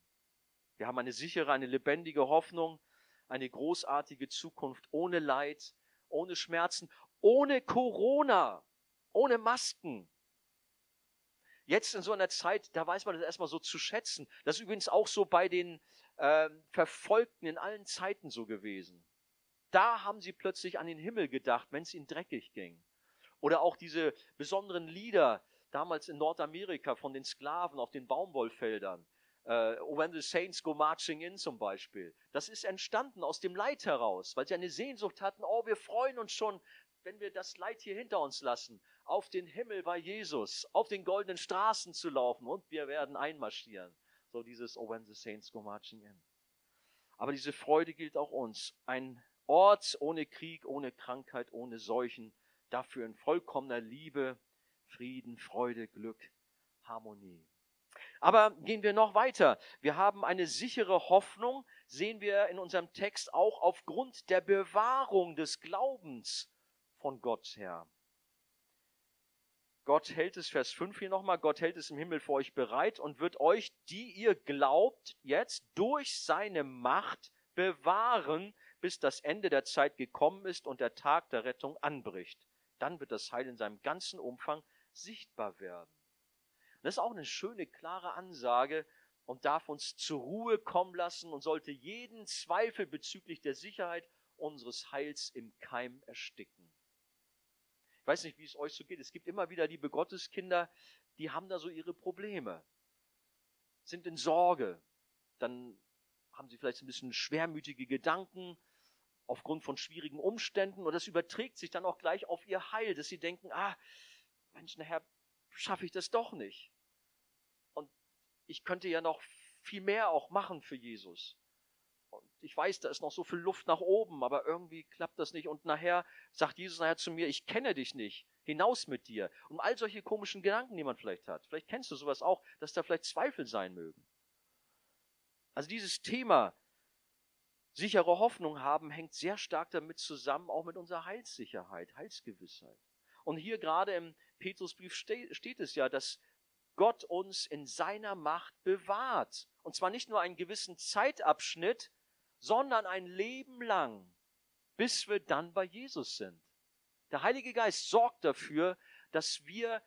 Wir haben eine sichere, eine lebendige Hoffnung, eine großartige Zukunft ohne Leid, ohne Schmerzen, ohne Corona, ohne Masken. Jetzt in so einer Zeit, da weiß man das erstmal so zu schätzen. Das ist übrigens auch so bei den äh, Verfolgten in allen Zeiten so gewesen. Da haben sie plötzlich an den Himmel gedacht, wenn es ihnen dreckig ging. Oder auch diese besonderen Lieder damals in Nordamerika von den Sklaven auf den Baumwollfeldern. Uh, When the Saints Go Marching In zum Beispiel. Das ist entstanden aus dem Leid heraus, weil sie eine Sehnsucht hatten, oh, wir freuen uns schon, wenn wir das Leid hier hinter uns lassen, auf den Himmel bei Jesus, auf den goldenen Straßen zu laufen und wir werden einmarschieren. So dieses Oh, when the Saints Go Marching In. Aber diese Freude gilt auch uns. Ein Ort ohne Krieg, ohne Krankheit, ohne Seuchen, dafür in vollkommener Liebe, Frieden, Freude, Glück, Harmonie. Aber gehen wir noch weiter. Wir haben eine sichere Hoffnung, sehen wir in unserem Text auch aufgrund der Bewahrung des Glaubens von Gott her. Gott hält es, Vers 5 hier nochmal, Gott hält es im Himmel für euch bereit und wird euch, die ihr glaubt, jetzt durch seine Macht bewahren, bis das Ende der Zeit gekommen ist und der Tag der Rettung anbricht. Dann wird das Heil in seinem ganzen Umfang sichtbar werden. Das ist auch eine schöne, klare Ansage und darf uns zur Ruhe kommen lassen und sollte jeden Zweifel bezüglich der Sicherheit unseres Heils im Keim ersticken. Ich weiß nicht, wie es euch so geht. Es gibt immer wieder liebe Gotteskinder, die haben da so ihre Probleme, sind in Sorge. Dann haben sie vielleicht ein bisschen schwermütige Gedanken aufgrund von schwierigen Umständen und das überträgt sich dann auch gleich auf ihr Heil, dass sie denken, ah, Mensch, nachher schaffe ich das doch nicht ich könnte ja noch viel mehr auch machen für Jesus. Und ich weiß, da ist noch so viel Luft nach oben, aber irgendwie klappt das nicht. Und nachher sagt Jesus nachher zu mir, ich kenne dich nicht, hinaus mit dir. Und all solche komischen Gedanken, die man vielleicht hat. Vielleicht kennst du sowas auch, dass da vielleicht Zweifel sein mögen. Also dieses Thema sichere Hoffnung haben hängt sehr stark damit zusammen, auch mit unserer Heilssicherheit, Heilsgewissheit. Und hier gerade im Petrusbrief steht es ja, dass Gott uns in seiner Macht bewahrt. Und zwar nicht nur einen gewissen Zeitabschnitt, sondern ein Leben lang, bis wir dann bei Jesus sind. Der Heilige Geist sorgt dafür, dass wir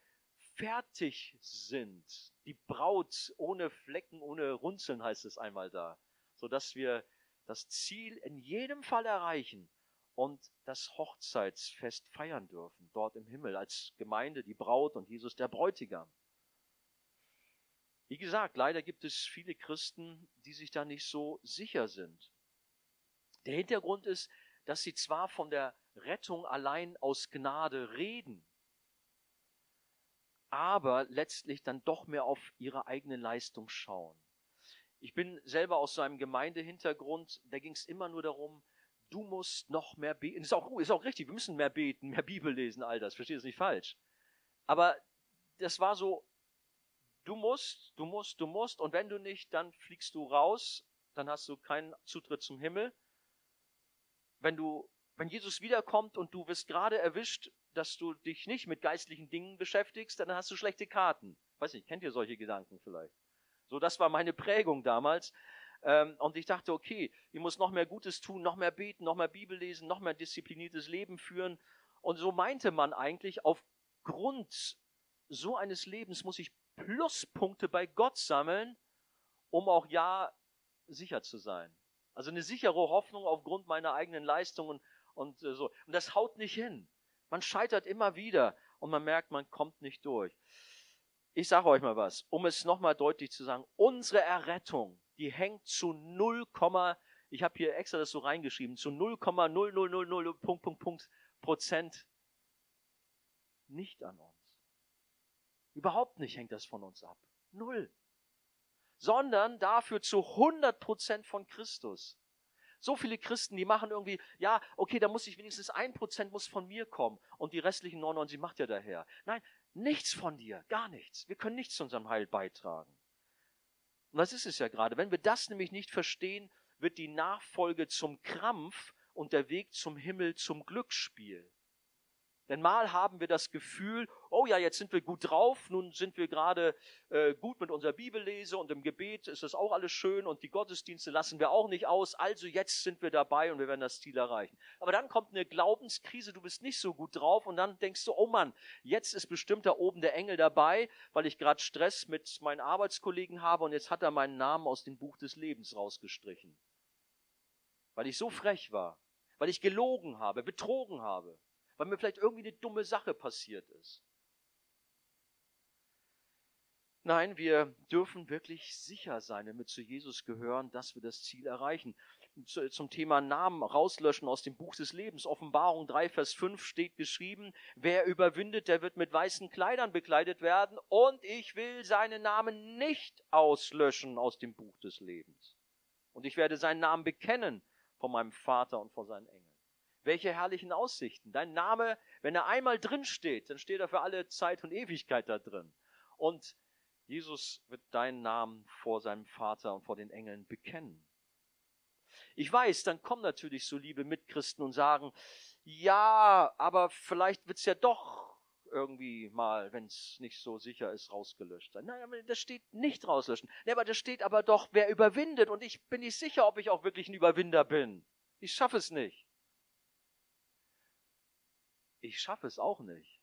fertig sind. Die Braut ohne Flecken, ohne Runzeln heißt es einmal da, sodass wir das Ziel in jedem Fall erreichen und das Hochzeitsfest feiern dürfen, dort im Himmel, als Gemeinde, die Braut und Jesus der Bräutigam. Wie gesagt, leider gibt es viele Christen, die sich da nicht so sicher sind. Der Hintergrund ist, dass sie zwar von der Rettung allein aus Gnade reden, aber letztlich dann doch mehr auf ihre eigene Leistung schauen. Ich bin selber aus so einem Gemeindehintergrund, da ging es immer nur darum, du musst noch mehr beten. Ist auch, ist auch richtig, wir müssen mehr beten, mehr Bibel lesen, all das, verstehe es nicht falsch. Aber das war so du musst, du musst, du musst, und wenn du nicht, dann fliegst du raus, dann hast du keinen Zutritt zum Himmel. Wenn du, wenn Jesus wiederkommt und du wirst gerade erwischt, dass du dich nicht mit geistlichen Dingen beschäftigst, dann hast du schlechte Karten. Weiß nicht, kennt ihr solche Gedanken vielleicht? So, das war meine Prägung damals. Ähm, und ich dachte, okay, ich muss noch mehr Gutes tun, noch mehr beten, noch mehr Bibel lesen, noch mehr diszipliniertes Leben führen. Und so meinte man eigentlich, aufgrund so eines Lebens muss ich Pluspunkte bei Gott sammeln, um auch ja sicher zu sein. Also eine sichere Hoffnung aufgrund meiner eigenen Leistungen und äh, so. Und das haut nicht hin. Man scheitert immer wieder und man merkt, man kommt nicht durch. Ich sage euch mal was, um es nochmal deutlich zu sagen. Unsere Errettung, die hängt zu 0, ich habe hier extra das so reingeschrieben, zu 0,0000 Punkt, Punkt, Punkt Prozent nicht an uns. Überhaupt nicht hängt das von uns ab. Null. sondern dafür zu 100 Prozent von Christus. So viele Christen, die machen irgendwie, ja, okay, da muss ich wenigstens ein Prozent muss von mir kommen und die restlichen 99 macht ja daher. Nein, nichts von dir, gar nichts. Wir können nichts zu unserem Heil beitragen. Und das ist es ja gerade. Wenn wir das nämlich nicht verstehen, wird die Nachfolge zum Krampf und der Weg zum Himmel zum Glücksspiel. Denn mal haben wir das Gefühl, oh ja, jetzt sind wir gut drauf, nun sind wir gerade äh, gut mit unserer Bibellese und im Gebet ist das auch alles schön und die Gottesdienste lassen wir auch nicht aus, also jetzt sind wir dabei und wir werden das Ziel erreichen. Aber dann kommt eine Glaubenskrise, du bist nicht so gut drauf und dann denkst du, oh Mann, jetzt ist bestimmt da oben der Engel dabei, weil ich gerade Stress mit meinen Arbeitskollegen habe und jetzt hat er meinen Namen aus dem Buch des Lebens rausgestrichen. Weil ich so frech war, weil ich gelogen habe, betrogen habe weil mir vielleicht irgendwie eine dumme Sache passiert ist. Nein, wir dürfen wirklich sicher sein, wenn wir zu Jesus gehören, dass wir das Ziel erreichen. Zum Thema Namen rauslöschen aus dem Buch des Lebens. Offenbarung 3, Vers 5 steht geschrieben, wer überwindet, der wird mit weißen Kleidern bekleidet werden und ich will seinen Namen nicht auslöschen aus dem Buch des Lebens. Und ich werde seinen Namen bekennen vor meinem Vater und vor seinen Engeln. Welche herrlichen Aussichten. Dein Name, wenn er einmal drin steht, dann steht er für alle Zeit und Ewigkeit da drin. Und Jesus wird deinen Namen vor seinem Vater und vor den Engeln bekennen. Ich weiß, dann kommen natürlich so liebe Mitchristen und sagen, ja, aber vielleicht wird's ja doch irgendwie mal, wenn es nicht so sicher ist, rausgelöscht sein. Nein, aber das steht nicht rauslöschen. Nee, aber das steht aber doch, wer überwindet. Und ich bin nicht sicher, ob ich auch wirklich ein Überwinder bin. Ich schaffe es nicht ich schaffe es auch nicht.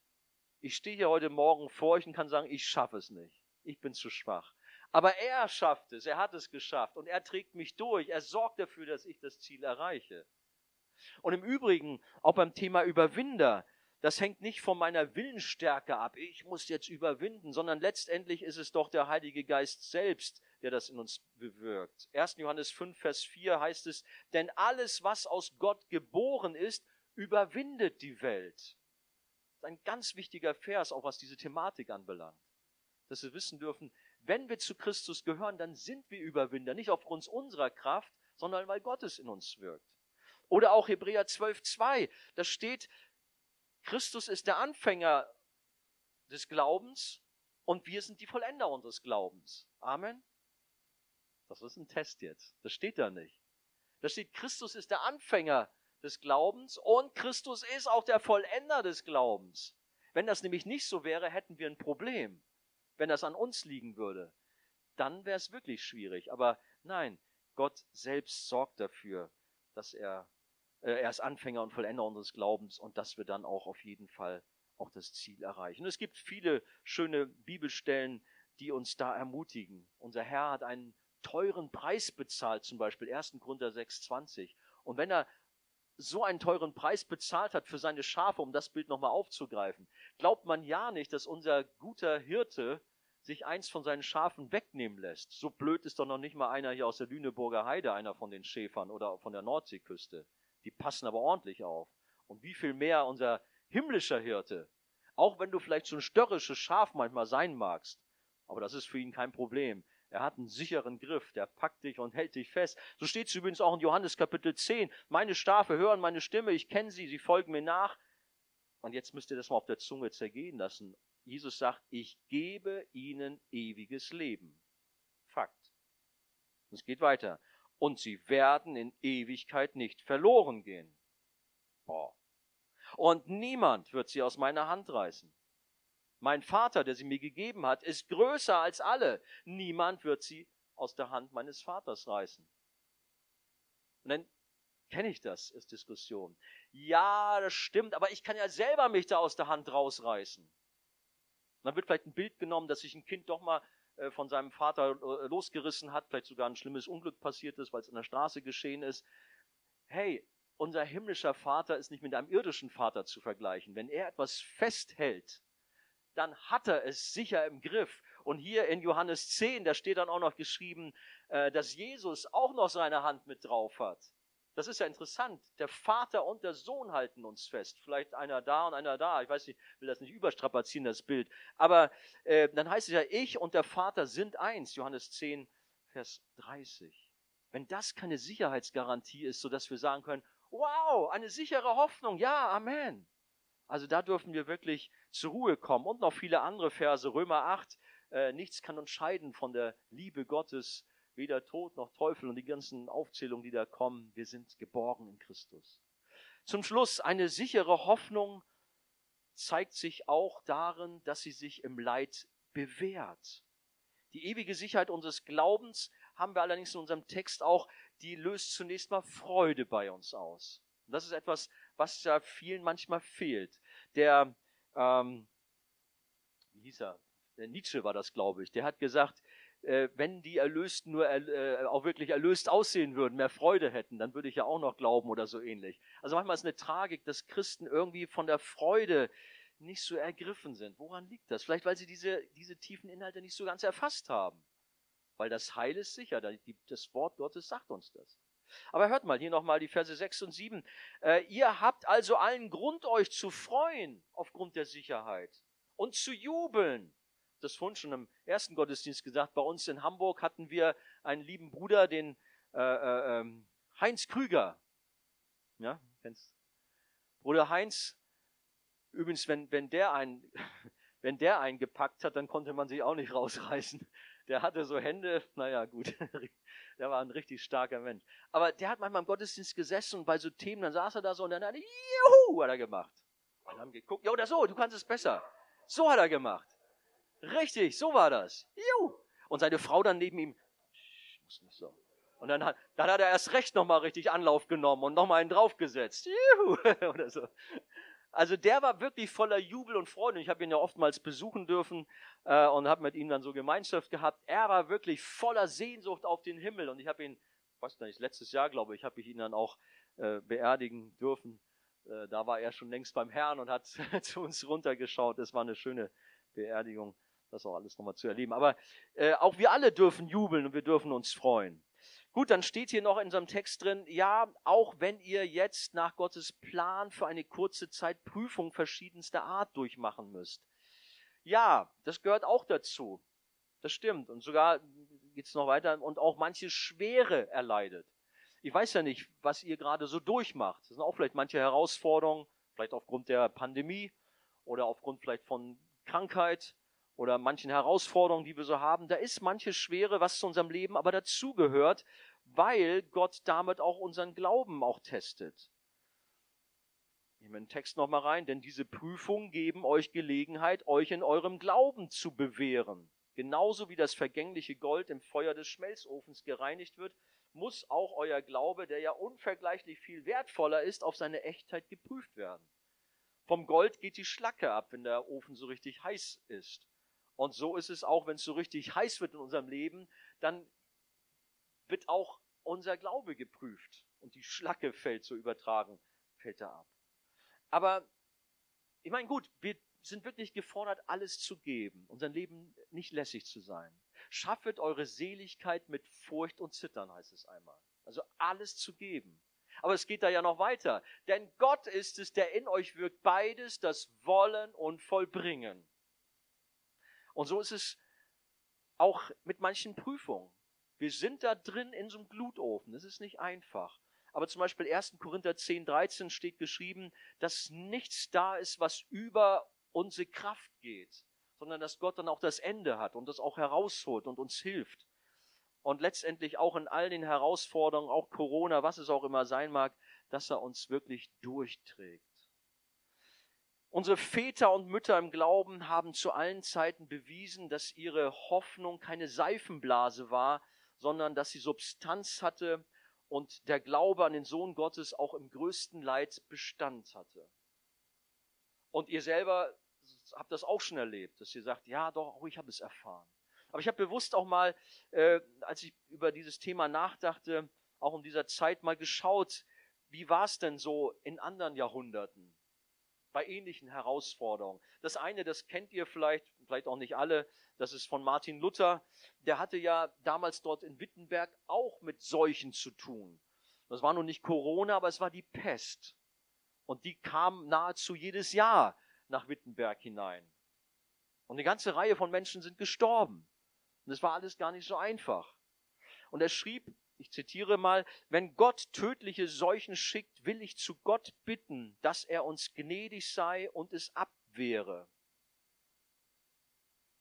Ich stehe hier heute Morgen vor euch und kann sagen, ich schaffe es nicht. Ich bin zu schwach. Aber er schafft es, er hat es geschafft und er trägt mich durch. Er sorgt dafür, dass ich das Ziel erreiche. Und im Übrigen, auch beim Thema Überwinder, das hängt nicht von meiner Willensstärke ab, ich muss jetzt überwinden, sondern letztendlich ist es doch der Heilige Geist selbst, der das in uns bewirkt. 1. Johannes 5, Vers 4 heißt es, denn alles, was aus Gott geboren ist, überwindet die Welt. Das ist ein ganz wichtiger Vers, auch was diese Thematik anbelangt. Dass wir wissen dürfen, wenn wir zu Christus gehören, dann sind wir Überwinder, nicht aufgrund unserer Kraft, sondern weil Gottes in uns wirkt. Oder auch Hebräer 12,2, da steht, Christus ist der Anfänger des Glaubens und wir sind die Vollender unseres Glaubens. Amen. Das ist ein Test jetzt. Das steht da nicht. Da steht, Christus ist der Anfänger des Glaubens und Christus ist auch der Vollender des Glaubens. Wenn das nämlich nicht so wäre, hätten wir ein Problem. Wenn das an uns liegen würde, dann wäre es wirklich schwierig. Aber nein, Gott selbst sorgt dafür, dass er, äh, er ist Anfänger und Vollender unseres Glaubens und dass wir dann auch auf jeden Fall auch das Ziel erreichen. Und es gibt viele schöne Bibelstellen, die uns da ermutigen. Unser Herr hat einen teuren Preis bezahlt, zum Beispiel 1. Korinther 6,20. Und wenn er so einen teuren Preis bezahlt hat für seine Schafe, um das Bild nochmal aufzugreifen, glaubt man ja nicht, dass unser guter Hirte sich eins von seinen Schafen wegnehmen lässt. So blöd ist doch noch nicht mal einer hier aus der Lüneburger Heide, einer von den Schäfern oder von der Nordseeküste. Die passen aber ordentlich auf. Und wie viel mehr unser himmlischer Hirte. Auch wenn du vielleicht so ein störrisches Schaf manchmal sein magst. Aber das ist für ihn kein Problem. Er hat einen sicheren Griff, der packt dich und hält dich fest. So steht es übrigens auch in Johannes Kapitel 10. Meine Schafe hören meine Stimme, ich kenne sie, sie folgen mir nach. Und jetzt müsst ihr das mal auf der Zunge zergehen lassen. Jesus sagt, ich gebe ihnen ewiges Leben. Fakt. Und es geht weiter. Und sie werden in Ewigkeit nicht verloren gehen. Boah. Und niemand wird sie aus meiner Hand reißen. Mein Vater, der sie mir gegeben hat, ist größer als alle. Niemand wird sie aus der Hand meines Vaters reißen. Und dann kenne ich das, ist Diskussion. Ja, das stimmt, aber ich kann ja selber mich da aus der Hand rausreißen. Und dann wird vielleicht ein Bild genommen, dass sich ein Kind doch mal äh, von seinem Vater äh, losgerissen hat, vielleicht sogar ein schlimmes Unglück passiert ist, weil es in der Straße geschehen ist. Hey, unser himmlischer Vater ist nicht mit einem irdischen Vater zu vergleichen. Wenn er etwas festhält, dann hat er es sicher im Griff. Und hier in Johannes 10, da steht dann auch noch geschrieben, äh, dass Jesus auch noch seine Hand mit drauf hat. Das ist ja interessant. Der Vater und der Sohn halten uns fest. Vielleicht einer da und einer da. Ich weiß nicht, will das nicht überstrapazieren, das Bild. Aber äh, dann heißt es ja, ich und der Vater sind eins. Johannes 10, Vers 30. Wenn das keine Sicherheitsgarantie ist, sodass wir sagen können, wow, eine sichere Hoffnung, ja, Amen. Also da dürfen wir wirklich zur Ruhe kommen. Und noch viele andere Verse, Römer 8, äh, nichts kann uns scheiden von der Liebe Gottes, weder Tod noch Teufel und die ganzen Aufzählungen, die da kommen. Wir sind geborgen in Christus. Zum Schluss, eine sichere Hoffnung zeigt sich auch darin, dass sie sich im Leid bewährt. Die ewige Sicherheit unseres Glaubens haben wir allerdings in unserem Text auch, die löst zunächst mal Freude bei uns aus. Und das ist etwas, was ja vielen manchmal fehlt. Der, ähm, wie hieß er? Der Nietzsche war das, glaube ich. Der hat gesagt, äh, wenn die Erlösten nur äh, auch wirklich erlöst aussehen würden, mehr Freude hätten, dann würde ich ja auch noch glauben oder so ähnlich. Also manchmal ist eine Tragik, dass Christen irgendwie von der Freude nicht so ergriffen sind. Woran liegt das? Vielleicht, weil sie diese, diese tiefen Inhalte nicht so ganz erfasst haben. Weil das Heil ist sicher. Das Wort Gottes sagt uns das. Aber hört mal, hier nochmal die Verse 6 und 7. Äh, ihr habt also allen Grund, euch zu freuen aufgrund der Sicherheit und zu jubeln das vorhin schon im ersten Gottesdienst gesagt. Bei uns in Hamburg hatten wir einen lieben Bruder, den äh, äh, ähm, Heinz Krüger. Ja, kennst Bruder Heinz. Übrigens, wenn, wenn der einen, (laughs) wenn der einen gepackt hat, dann konnte man sich auch nicht rausreißen. Der hatte so Hände, naja, gut. (laughs) Der war ein richtig starker Mensch. Aber der hat manchmal im Gottesdienst gesessen und bei so Themen, dann saß er da so und dann hat er, juhu, hat er gemacht. Und haben geguckt, ja, oder so, du kannst es besser. So hat er gemacht. Richtig, so war das. Juhu. Und seine Frau dann neben ihm, muss nicht so. Und dann hat, dann hat er erst recht nochmal richtig Anlauf genommen und nochmal einen draufgesetzt. Juhu. (laughs) Oder so. Also der war wirklich voller Jubel und Freude. Ich habe ihn ja oftmals besuchen dürfen äh, und habe mit ihm dann so Gemeinschaft gehabt. Er war wirklich voller Sehnsucht auf den Himmel. Und ich habe ihn, weiß nicht, letztes Jahr glaube ich, habe ich ihn dann auch äh, beerdigen dürfen. Äh, da war er schon längst beim Herrn und hat (laughs) zu uns runtergeschaut. Es war eine schöne Beerdigung das auch alles nochmal zu erleben. Aber äh, auch wir alle dürfen jubeln und wir dürfen uns freuen. Gut, dann steht hier noch in unserem Text drin, ja, auch wenn ihr jetzt nach Gottes Plan für eine kurze Zeit Prüfung verschiedenster Art durchmachen müsst. Ja, das gehört auch dazu. Das stimmt. Und sogar geht es noch weiter und auch manche Schwere erleidet. Ich weiß ja nicht, was ihr gerade so durchmacht. Das sind auch vielleicht manche Herausforderungen, vielleicht aufgrund der Pandemie oder aufgrund vielleicht von Krankheit oder manchen Herausforderungen, die wir so haben, da ist manches Schwere, was zu unserem Leben aber dazugehört, weil Gott damit auch unseren Glauben auch testet. Nehmen wir den Text nochmal rein, denn diese Prüfungen geben euch Gelegenheit, euch in eurem Glauben zu bewähren. Genauso wie das vergängliche Gold im Feuer des Schmelzofens gereinigt wird, muss auch euer Glaube, der ja unvergleichlich viel wertvoller ist, auf seine Echtheit geprüft werden. Vom Gold geht die Schlacke ab, wenn der Ofen so richtig heiß ist. Und so ist es auch, wenn es so richtig heiß wird in unserem Leben, dann wird auch unser Glaube geprüft und die Schlacke fällt so übertragen, fällt da ab. Aber ich meine, gut, wir sind wirklich gefordert, alles zu geben, unser Leben nicht lässig zu sein. Schaffet eure Seligkeit mit Furcht und Zittern, heißt es einmal. Also alles zu geben. Aber es geht da ja noch weiter. Denn Gott ist es, der in euch wirkt, beides, das Wollen und Vollbringen. Und so ist es auch mit manchen Prüfungen. Wir sind da drin in so einem Glutofen. Das ist nicht einfach. Aber zum Beispiel 1. Korinther 10, 13 steht geschrieben, dass nichts da ist, was über unsere Kraft geht, sondern dass Gott dann auch das Ende hat und das auch herausholt und uns hilft. Und letztendlich auch in all den Herausforderungen, auch Corona, was es auch immer sein mag, dass er uns wirklich durchträgt. Unsere Väter und Mütter im Glauben haben zu allen Zeiten bewiesen, dass ihre Hoffnung keine Seifenblase war, sondern dass sie Substanz hatte und der Glaube an den Sohn Gottes auch im größten Leid Bestand hatte. Und ihr selber habt das auch schon erlebt, dass ihr sagt, ja doch, oh, ich habe es erfahren. Aber ich habe bewusst auch mal, äh, als ich über dieses Thema nachdachte, auch in dieser Zeit mal geschaut, wie war es denn so in anderen Jahrhunderten? Bei ähnlichen Herausforderungen. Das eine, das kennt ihr vielleicht, vielleicht auch nicht alle, das ist von Martin Luther. Der hatte ja damals dort in Wittenberg auch mit Seuchen zu tun. Das war nun nicht Corona, aber es war die Pest. Und die kam nahezu jedes Jahr nach Wittenberg hinein. Und eine ganze Reihe von Menschen sind gestorben. Und es war alles gar nicht so einfach. Und er schrieb, ich zitiere mal, wenn Gott tödliche Seuchen schickt, will ich zu Gott bitten, dass er uns gnädig sei und es abwehre.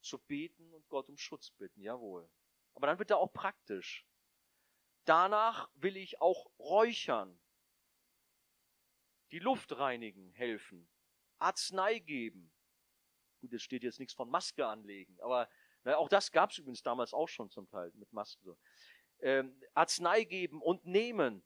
Zu beten und Gott um Schutz bitten, jawohl. Aber dann wird er auch praktisch. Danach will ich auch räuchern, die Luft reinigen helfen, Arznei geben. Gut, es steht jetzt nichts von Maske anlegen, aber na, auch das gab es übrigens damals auch schon zum Teil mit Masken. Ähm, Arznei geben und nehmen,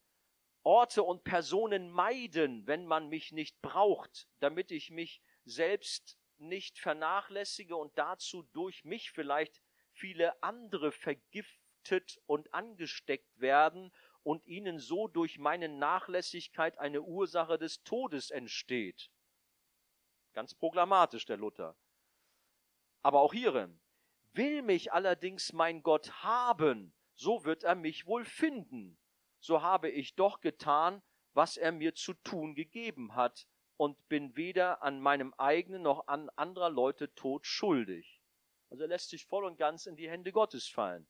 Orte und Personen meiden, wenn man mich nicht braucht, damit ich mich selbst nicht vernachlässige und dazu durch mich vielleicht viele andere vergiftet und angesteckt werden und ihnen so durch meine Nachlässigkeit eine Ursache des Todes entsteht. Ganz programmatisch der Luther. Aber auch hierin, will mich allerdings mein Gott haben, so wird er mich wohl finden. So habe ich doch getan, was er mir zu tun gegeben hat, und bin weder an meinem eigenen noch an anderer Leute Tod schuldig. Also er lässt sich voll und ganz in die Hände Gottes fallen.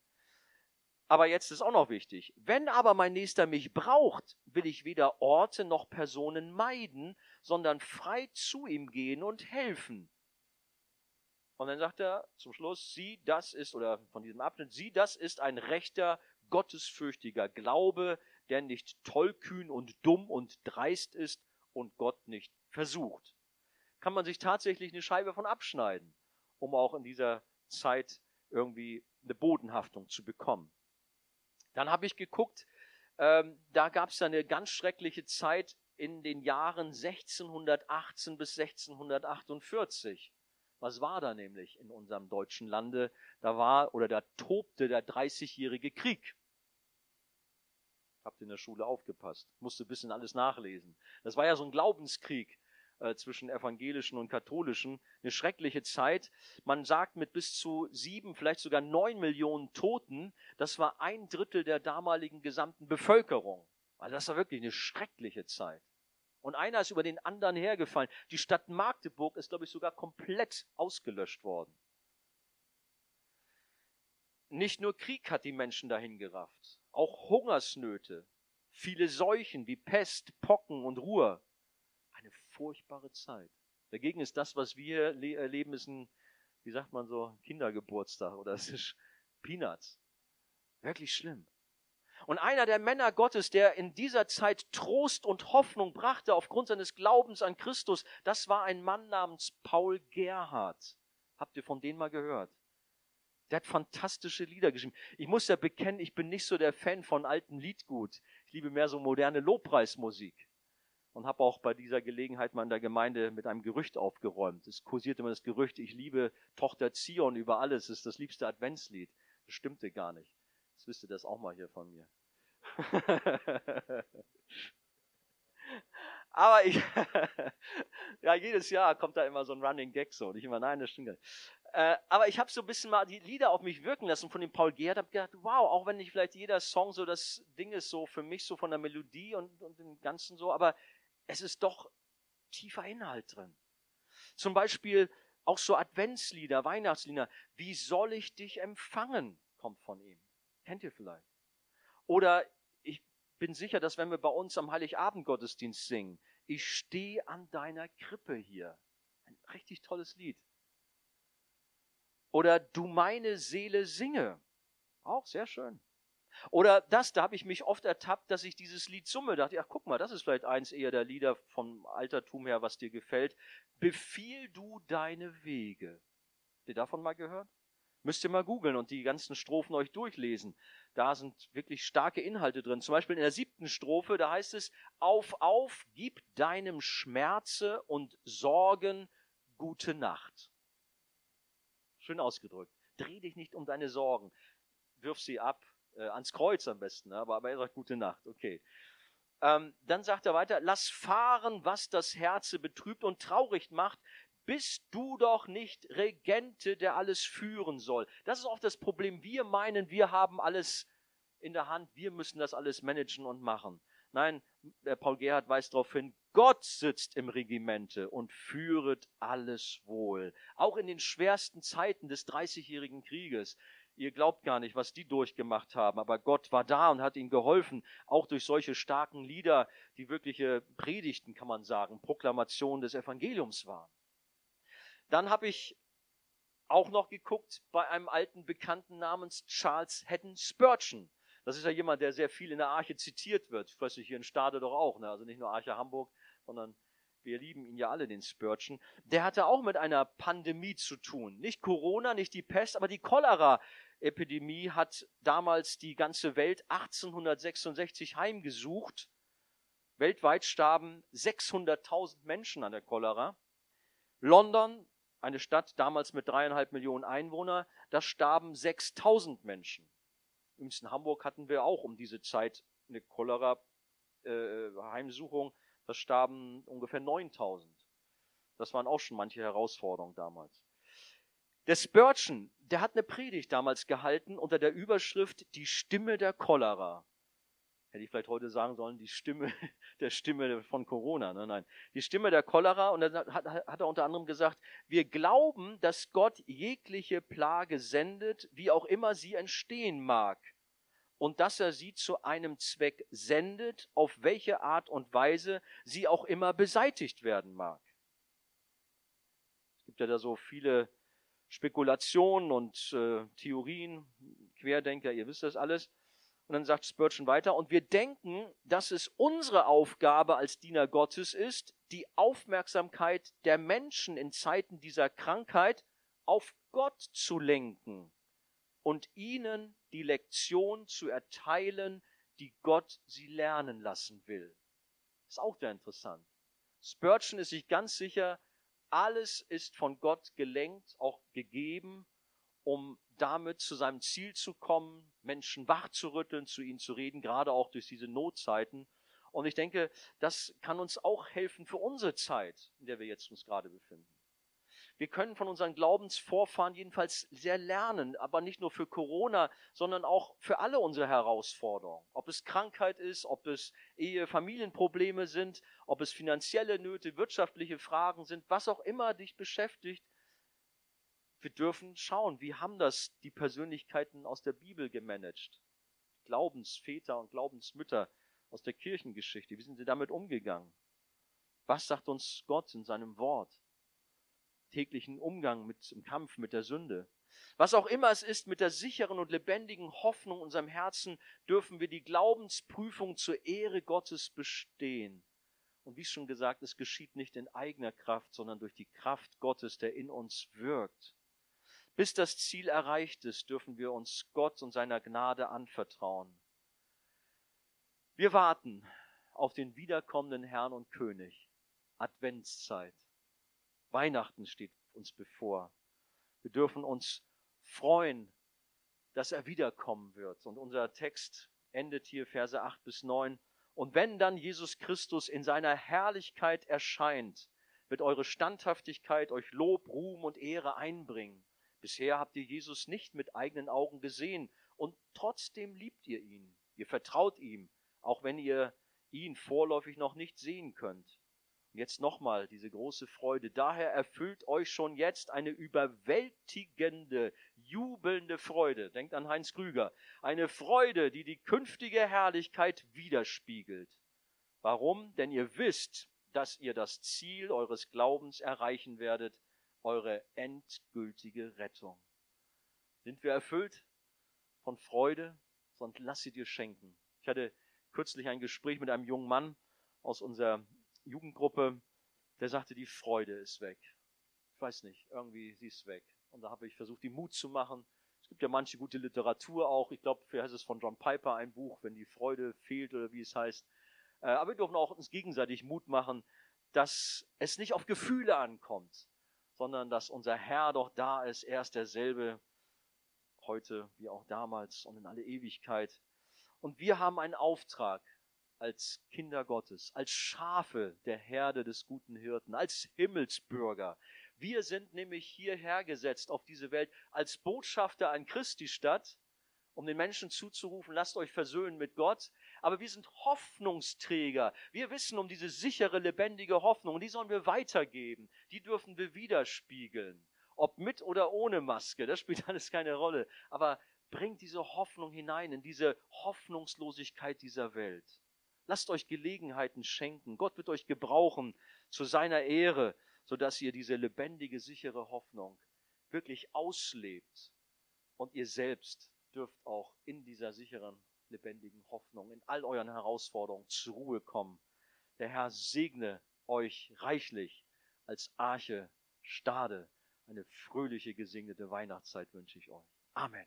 Aber jetzt ist auch noch wichtig. Wenn aber mein Nächster mich braucht, will ich weder Orte noch Personen meiden, sondern frei zu ihm gehen und helfen. Und dann sagt er zum Schluss, sieh, das ist, oder von diesem Abschnitt, sieh, das ist ein rechter, gottesfürchtiger Glaube, der nicht tollkühn und dumm und dreist ist und Gott nicht versucht. Kann man sich tatsächlich eine Scheibe von abschneiden, um auch in dieser Zeit irgendwie eine Bodenhaftung zu bekommen. Dann habe ich geguckt, ähm, da gab es eine ganz schreckliche Zeit in den Jahren 1618 bis 1648. Was war da nämlich in unserem deutschen Lande? Da war oder da tobte der Dreißigjährige Krieg. Habt in der Schule aufgepasst. Musste ein bisschen alles nachlesen. Das war ja so ein Glaubenskrieg äh, zwischen evangelischen und katholischen. Eine schreckliche Zeit. Man sagt mit bis zu sieben, vielleicht sogar neun Millionen Toten. Das war ein Drittel der damaligen gesamten Bevölkerung. Also das war wirklich eine schreckliche Zeit. Und einer ist über den anderen hergefallen. Die Stadt Magdeburg ist, glaube ich, sogar komplett ausgelöscht worden. Nicht nur Krieg hat die Menschen dahin gerafft, auch Hungersnöte, viele Seuchen wie Pest, Pocken und Ruhr furchtbare Zeit. Dagegen ist das, was wir erleben, ist ein, wie sagt man so, Kindergeburtstag oder es ist Peanuts. Wirklich schlimm. Und einer der Männer Gottes, der in dieser Zeit Trost und Hoffnung brachte aufgrund seines Glaubens an Christus, das war ein Mann namens Paul Gerhard. Habt ihr von denen mal gehört? Der hat fantastische Lieder geschrieben. Ich muss ja bekennen, ich bin nicht so der Fan von altem Liedgut. Ich liebe mehr so moderne Lobpreismusik und habe auch bei dieser Gelegenheit mal in der Gemeinde mit einem Gerücht aufgeräumt. Es kursiert immer das Gerücht, ich liebe Tochter Zion über alles, das ist das liebste Adventslied. Das stimmte gar nicht. Jetzt wisst ihr das auch mal hier von mir. (laughs) Aber ich, (laughs) ja, jedes Jahr kommt da immer so ein Running Gag so. Und ich immer, nein, das stimmt nicht. Äh, aber ich habe so ein bisschen mal die Lieder auf mich wirken lassen von dem Paul Gerd. habe gedacht, wow, auch wenn nicht vielleicht jeder Song so das Ding ist, so für mich so von der Melodie und, und dem Ganzen so, aber es ist doch tiefer Inhalt drin. Zum Beispiel auch so Adventslieder, Weihnachtslieder. Wie soll ich dich empfangen? kommt von ihm. Kennt ihr vielleicht? Oder bin sicher, dass wenn wir bei uns am Heiligabend Gottesdienst singen, ich stehe an deiner Krippe hier. Ein richtig tolles Lied. Oder du meine Seele singe. Auch sehr schön. Oder das, da habe ich mich oft ertappt, dass ich dieses Lied summe. Da dachte ich, ach guck mal, das ist vielleicht eins eher der Lieder vom Altertum her, was dir gefällt. Befiehl du deine Wege. Habt ihr davon mal gehört? Müsst ihr mal googeln und die ganzen Strophen euch durchlesen. Da sind wirklich starke Inhalte drin. Zum Beispiel in der siebten Strophe, da heißt es, auf, auf, gib deinem Schmerze und Sorgen gute Nacht. Schön ausgedrückt. Dreh dich nicht um deine Sorgen. Wirf sie ab, äh, ans Kreuz am besten, ne? aber, aber er sagt gute Nacht, okay. Ähm, dann sagt er weiter, lass fahren, was das Herze betrübt und traurig macht, bist du doch nicht Regente, der alles führen soll. Das ist auch das Problem. Wir meinen, wir haben alles in der Hand, wir müssen das alles managen und machen. Nein, Paul Gerhard weist darauf hin, Gott sitzt im Regimente und führet alles wohl. Auch in den schwersten Zeiten des Dreißigjährigen Krieges Ihr glaubt gar nicht, was die durchgemacht haben, aber Gott war da und hat ihnen geholfen, auch durch solche starken Lieder, die wirkliche Predigten, kann man sagen, Proklamationen des Evangeliums waren. Dann habe ich auch noch geguckt bei einem alten Bekannten namens Charles Haddon Spurgeon. Das ist ja jemand, der sehr viel in der Arche zitiert wird. Ich weiß nicht, hier in Stade doch auch, ne? also nicht nur Arche Hamburg, sondern wir lieben ihn ja alle, den Spurgeon. Der hatte auch mit einer Pandemie zu tun. Nicht Corona, nicht die Pest, aber die Cholera-Epidemie hat damals die ganze Welt 1866 heimgesucht. Weltweit starben 600.000 Menschen an der Cholera. London, eine Stadt damals mit dreieinhalb Millionen Einwohnern, da starben 6.000 Menschen. Übrigens in Hamburg hatten wir auch um diese Zeit eine Cholera-Heimsuchung. Äh, da starben ungefähr 9000. Das waren auch schon manche Herausforderungen damals. Der Spurgeon, der hat eine Predigt damals gehalten unter der Überschrift Die Stimme der Cholera. Hätte ich vielleicht heute sagen sollen, die Stimme (laughs) der Stimme von Corona. Nein, nein. Die Stimme der Cholera. Und dann hat, hat er unter anderem gesagt, wir glauben, dass Gott jegliche Plage sendet, wie auch immer sie entstehen mag und dass er sie zu einem Zweck sendet, auf welche Art und Weise sie auch immer beseitigt werden mag. Es gibt ja da so viele Spekulationen und äh, Theorien, Querdenker, ihr wisst das alles. Und dann sagt Spurgeon weiter, und wir denken, dass es unsere Aufgabe als Diener Gottes ist, die Aufmerksamkeit der Menschen in Zeiten dieser Krankheit auf Gott zu lenken und ihnen die Lektion zu erteilen, die Gott sie lernen lassen will. Ist auch sehr interessant. Spurgeon ist sich ganz sicher, alles ist von Gott gelenkt, auch gegeben, um damit zu seinem Ziel zu kommen, Menschen wachzurütteln, zu ihnen zu reden, gerade auch durch diese Notzeiten. Und ich denke, das kann uns auch helfen für unsere Zeit, in der wir jetzt uns gerade befinden. Wir können von unseren Glaubensvorfahren jedenfalls sehr lernen, aber nicht nur für Corona, sondern auch für alle unsere Herausforderungen. Ob es Krankheit ist, ob es Ehe, Familienprobleme sind, ob es finanzielle Nöte, wirtschaftliche Fragen sind, was auch immer dich beschäftigt. Wir dürfen schauen, wie haben das die Persönlichkeiten aus der Bibel gemanagt? Glaubensväter und Glaubensmütter aus der Kirchengeschichte. Wie sind sie damit umgegangen? Was sagt uns Gott in seinem Wort? täglichen Umgang mit im Kampf mit der Sünde. Was auch immer es ist, mit der sicheren und lebendigen Hoffnung in unserem Herzen dürfen wir die Glaubensprüfung zur Ehre Gottes bestehen. Und wie schon gesagt, es geschieht nicht in eigener Kraft, sondern durch die Kraft Gottes, der in uns wirkt. Bis das Ziel erreicht ist, dürfen wir uns Gott und seiner Gnade anvertrauen. Wir warten auf den wiederkommenden Herrn und König. Adventszeit. Weihnachten steht uns bevor. Wir dürfen uns freuen, dass er wiederkommen wird. Und unser Text endet hier Verse 8 bis 9. Und wenn dann Jesus Christus in seiner Herrlichkeit erscheint, wird eure Standhaftigkeit euch Lob, Ruhm und Ehre einbringen. Bisher habt ihr Jesus nicht mit eigenen Augen gesehen und trotzdem liebt ihr ihn. Ihr vertraut ihm, auch wenn ihr ihn vorläufig noch nicht sehen könnt. Jetzt nochmal diese große Freude. Daher erfüllt euch schon jetzt eine überwältigende, jubelnde Freude. Denkt an Heinz Krüger. Eine Freude, die die künftige Herrlichkeit widerspiegelt. Warum? Denn ihr wisst, dass ihr das Ziel eures Glaubens erreichen werdet, eure endgültige Rettung. Sind wir erfüllt von Freude? Sonst lass sie dir schenken. Ich hatte kürzlich ein Gespräch mit einem jungen Mann aus unserer Jugendgruppe, der sagte, die Freude ist weg. Ich weiß nicht, irgendwie sie ist weg. Und da habe ich versucht, die Mut zu machen. Es gibt ja manche gute Literatur auch. Ich glaube, vielleicht heißt es von John Piper ein Buch, wenn die Freude fehlt oder wie es heißt. Äh, aber wir dürfen auch uns gegenseitig Mut machen, dass es nicht auf Gefühle ankommt, sondern dass unser Herr doch da ist. Er ist derselbe heute wie auch damals und in alle Ewigkeit. Und wir haben einen Auftrag als Kinder Gottes, als Schafe der Herde des guten Hirten, als Himmelsbürger. Wir sind nämlich hierher gesetzt auf diese Welt als Botschafter an Christi Stadt, um den Menschen zuzurufen, lasst euch versöhnen mit Gott. Aber wir sind Hoffnungsträger. Wir wissen um diese sichere, lebendige Hoffnung und die sollen wir weitergeben. Die dürfen wir widerspiegeln. Ob mit oder ohne Maske, das spielt (laughs) alles keine Rolle. Aber bringt diese Hoffnung hinein in diese Hoffnungslosigkeit dieser Welt. Lasst euch Gelegenheiten schenken. Gott wird euch gebrauchen zu seiner Ehre, sodass ihr diese lebendige, sichere Hoffnung wirklich auslebt. Und ihr selbst dürft auch in dieser sicheren, lebendigen Hoffnung, in all euren Herausforderungen zur Ruhe kommen. Der Herr segne euch reichlich als Arche Stade. Eine fröhliche, gesegnete Weihnachtszeit wünsche ich euch. Amen.